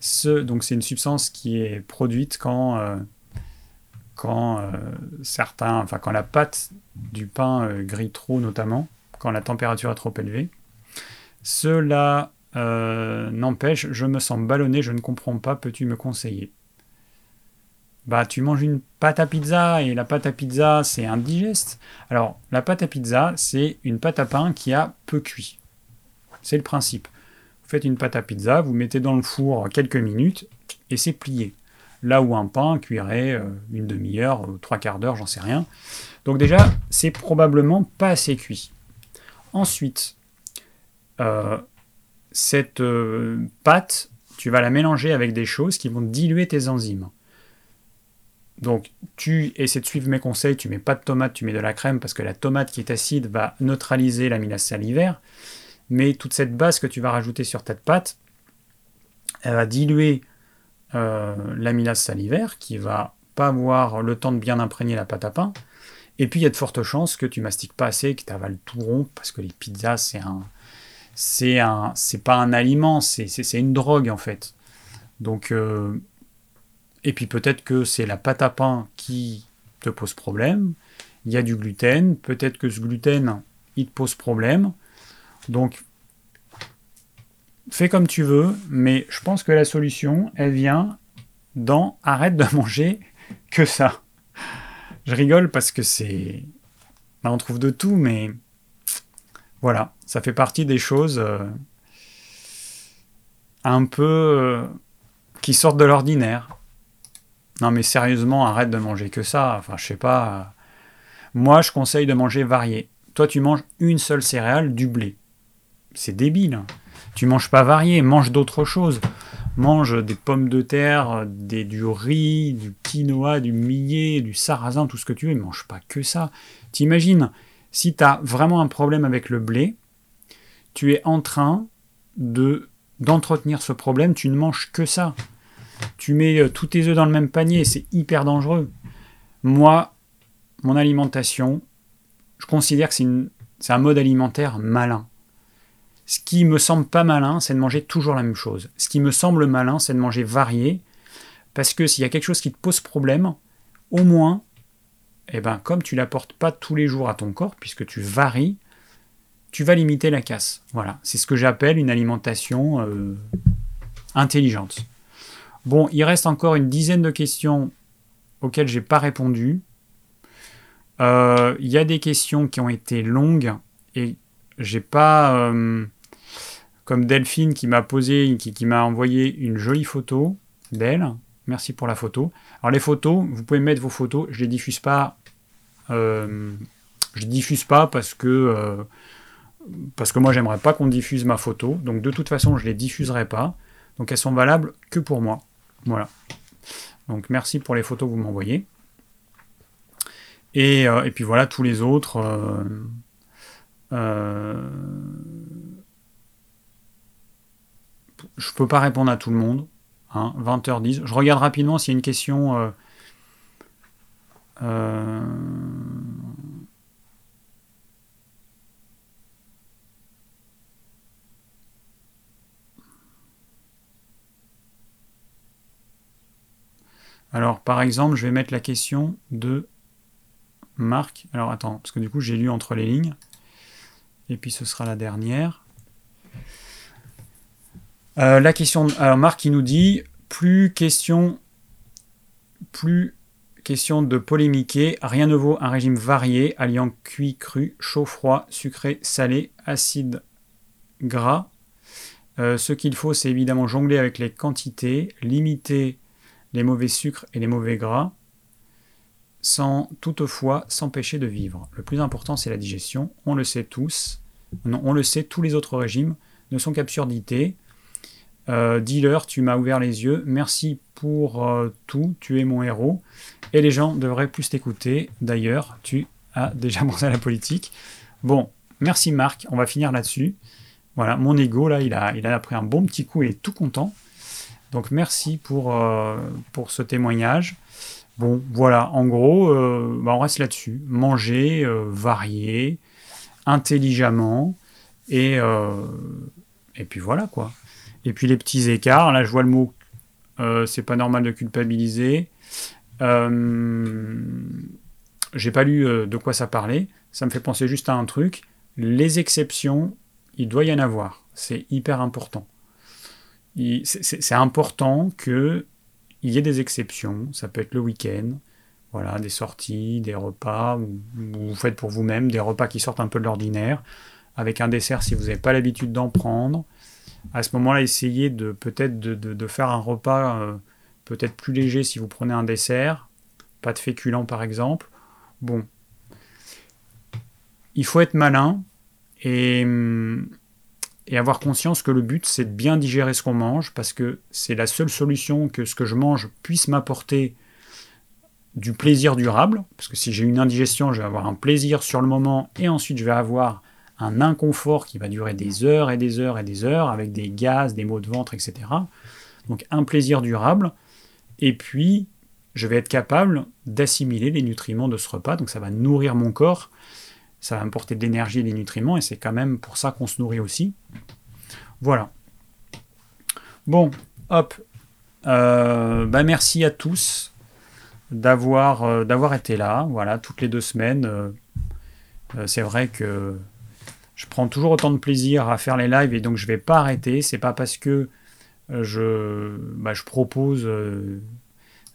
Speaker 1: Ce, donc c'est une substance qui est produite quand, euh, quand euh, quand la pâte du pain grille trop notamment, quand la température est trop élevée. Cela n'empêche, je me sens ballonné, je ne comprends pas, peux-tu me conseiller? Bah tu manges une pâte à pizza et la pâte à pizza c'est indigeste. Alors la pâte à pizza c'est une pâte à pain qui a peu cuit. C'est le principe. Vous faites une pâte à pizza, vous mettez dans le four quelques minutes et c'est plié. Là où un pain cuirait euh, une demi-heure, euh, trois quarts d'heure, j'en sais rien. Donc déjà c'est probablement pas assez cuit. Ensuite, euh, cette pâte, tu vas la mélanger avec des choses qui vont diluer tes enzymes. Donc tu essaies de suivre mes conseils, tu mets pas de tomate, tu mets de la crème parce que la tomate qui est acide va neutraliser l'amylase salivaire. Mais toute cette base que tu vas rajouter sur ta pâte, elle va diluer euh, l'amylase salivaire qui va pas avoir le temps de bien imprégner la pâte à pain. Et puis il y a de fortes chances que tu mastiques pas assez, que tu avales tout rond parce que les pizzas c'est un c'est un c'est pas un aliment, c'est une drogue en fait. Donc euh, et puis peut-être que c'est la pâte à pain qui te pose problème. Il y a du gluten. Peut-être que ce gluten, il te pose problème. Donc, fais comme tu veux, mais je pense que la solution, elle vient dans arrête de manger que ça. Je rigole parce que c'est. Là, on trouve de tout, mais voilà, ça fait partie des choses euh, un peu euh, qui sortent de l'ordinaire. Non, mais sérieusement, arrête de manger que ça. Enfin, je sais pas. Moi, je conseille de manger varié. Toi, tu manges une seule céréale, du blé. C'est débile. Tu manges pas varié, mange d'autres choses. Mange des pommes de terre, du riz, du quinoa, du millet, du sarrasin, tout ce que tu veux. Mange pas que ça. T'imagines, si tu as vraiment un problème avec le blé, tu es en train de d'entretenir ce problème, tu ne manges que ça tu mets euh, tous tes œufs dans le même panier, c'est hyper dangereux. Moi, mon alimentation, je considère que c'est un mode alimentaire malin. Ce qui me semble pas malin, c'est de manger toujours la même chose. Ce qui me semble malin, c'est de manger varié, parce que s'il y a quelque chose qui te pose problème, au moins, eh ben, comme tu l'apportes pas tous les jours à ton corps, puisque tu varies, tu vas limiter la casse. Voilà, c'est ce que j'appelle une alimentation euh, intelligente. Bon, il reste encore une dizaine de questions auxquelles j'ai pas répondu. Euh, il y a des questions qui ont été longues et j'ai pas. Euh, comme Delphine qui m'a posé, qui, m'a envoyé une jolie photo d'elle. Merci pour la photo. Alors les photos, vous pouvez mettre vos photos, je les diffuse pas Euh, je diffuse pas parce que parce que moi j'aimerais pas qu'on diffuse ma photo. Donc de toute façon je les diffuserai pas. Donc elles sont valables que pour moi. Voilà. Donc merci pour les photos que vous m'envoyez. Et, et, puis voilà tous les autres. Euh, je peux pas répondre à tout le monde. 20h10. Hein, je regarde rapidement s'il y a une question. Euh, alors, par exemple, je vais mettre la question de Marc. Alors, attends, parce que du coup, j'ai lu entre les lignes. Et puis, ce sera la dernière. Euh, la question. Alors Marc qui nous dit plus question, plus question de polémiquer. Rien ne vaut un régime varié alliant cuit, cru, chaud, froid, sucré, salé, acide, gras. Euh, ce qu'il faut, c'est évidemment jongler avec les quantités, limiter les mauvais sucres et les mauvais gras, sans toutefois s'empêcher de vivre. Le plus important, c'est la digestion. On le sait tous. Non, on le sait, tous les autres régimes ne sont qu'absurdités. Euh, dealer, tu m'as ouvert les yeux. Merci pour euh, tout. Tu es mon héros. Et les gens devraient plus t'écouter. D'ailleurs, tu as déjà pensé à la politique. Bon, merci Marc. On va finir là-dessus. Voilà, mon ego, là, il a, il a pris un bon petit coup. Il est tout content. Donc, merci pour, euh, pour ce témoignage. Bon, voilà, en gros, bah, on reste là-dessus. Manger, varier, intelligemment. Et, et puis voilà, quoi. Et puis les petits écarts, là je vois le mot euh, c'est pas normal de culpabiliser. Euh, j'ai pas lu euh, de quoi ça parlait. Ça me fait penser juste à un truc. Les exceptions, il doit y en avoir. C'est hyper important. C'est important qu'il y ait des exceptions. Ça peut être le week-end, voilà, des sorties, des repas, ou vous faites pour vous-même des repas qui sortent un peu de l'ordinaire, avec un dessert si vous n'avez pas l'habitude d'en prendre à ce moment-là, essayez de peut-être de, faire un repas euh, peut-être plus léger si vous prenez un dessert, pas de féculents par exemple. Bon, il faut être malin et, et avoir conscience que le but c'est de bien digérer ce qu'on mange parce que c'est la seule solution que ce que je mange puisse m'apporter du plaisir durable, parce que si j'ai une indigestion, je vais avoir un plaisir sur le moment et ensuite je vais avoir un inconfort qui va durer des heures et des heures et des heures, avec des gaz, des maux de ventre, etc. Donc un plaisir durable. Et puis, je vais être capable d'assimiler les nutriments de ce repas, donc ça va nourrir mon corps, ça va me porter de l'énergie et des nutriments, et c'est quand même pour ça qu'on se nourrit aussi. Voilà. Bon, hop. Euh, bah merci à tous d'avoir euh, d'avoir été là. Voilà, toutes les deux semaines. Euh, c'est vrai que je prends toujours autant de plaisir à faire les lives et donc je ne vais pas arrêter. C'est pas parce que je, bah, je propose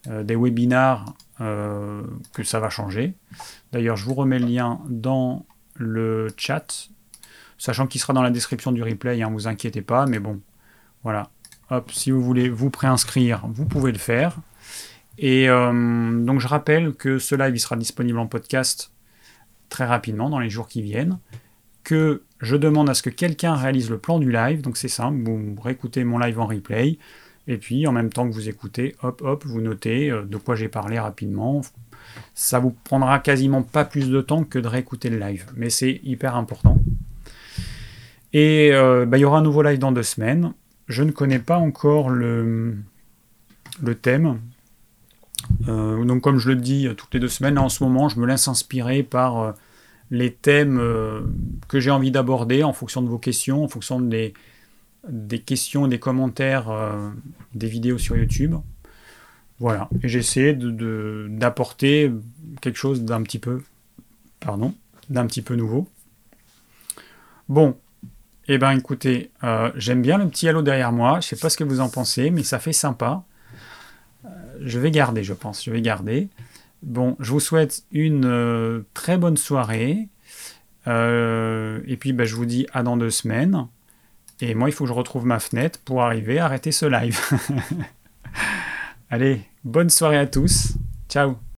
Speaker 1: des webinars que ça va changer. D'ailleurs, je vous remets le lien dans le chat, sachant qu'il sera dans la description du replay, hein, vous inquiétez pas, mais bon, voilà. Hop, si vous voulez vous préinscrire, vous pouvez le faire. Et donc je rappelle que ce live il sera disponible en podcast très rapidement dans les jours qui viennent que je demande à ce que quelqu'un réalise le plan du live. Donc c'est simple, vous réécoutez mon live en replay. Et puis en même temps que vous écoutez, hop hop, vous notez euh, de quoi j'ai parlé rapidement. Ça vous prendra quasiment pas plus de temps que de réécouter le live. Mais c'est hyper important. Et euh, bah, il y aura un nouveau live dans deux semaines. Je ne connais pas encore le, le thème. Euh, donc comme je le dis toutes les deux semaines, en ce moment, je me laisse inspirer par les thèmes que j'ai envie d'aborder en fonction de vos questions, en fonction des, des questions, des commentaires, euh, des vidéos sur YouTube. Voilà, et j'essaie d'apporter de, quelque chose d'un petit peu, pardon, d'un petit peu nouveau. Bon, eh ben écoutez, euh, j'aime bien le petit halo derrière moi. Je sais pas ce que vous en pensez, mais ça fait sympa. je vais garder, je pense. Je vais garder. Bon, je vous souhaite une euh, très bonne soirée. Euh, et puis, bah, je vous dis à dans deux semaines. Et moi, il faut que je retrouve ma fenêtre pour arriver à arrêter ce live. Allez, bonne soirée à tous. Ciao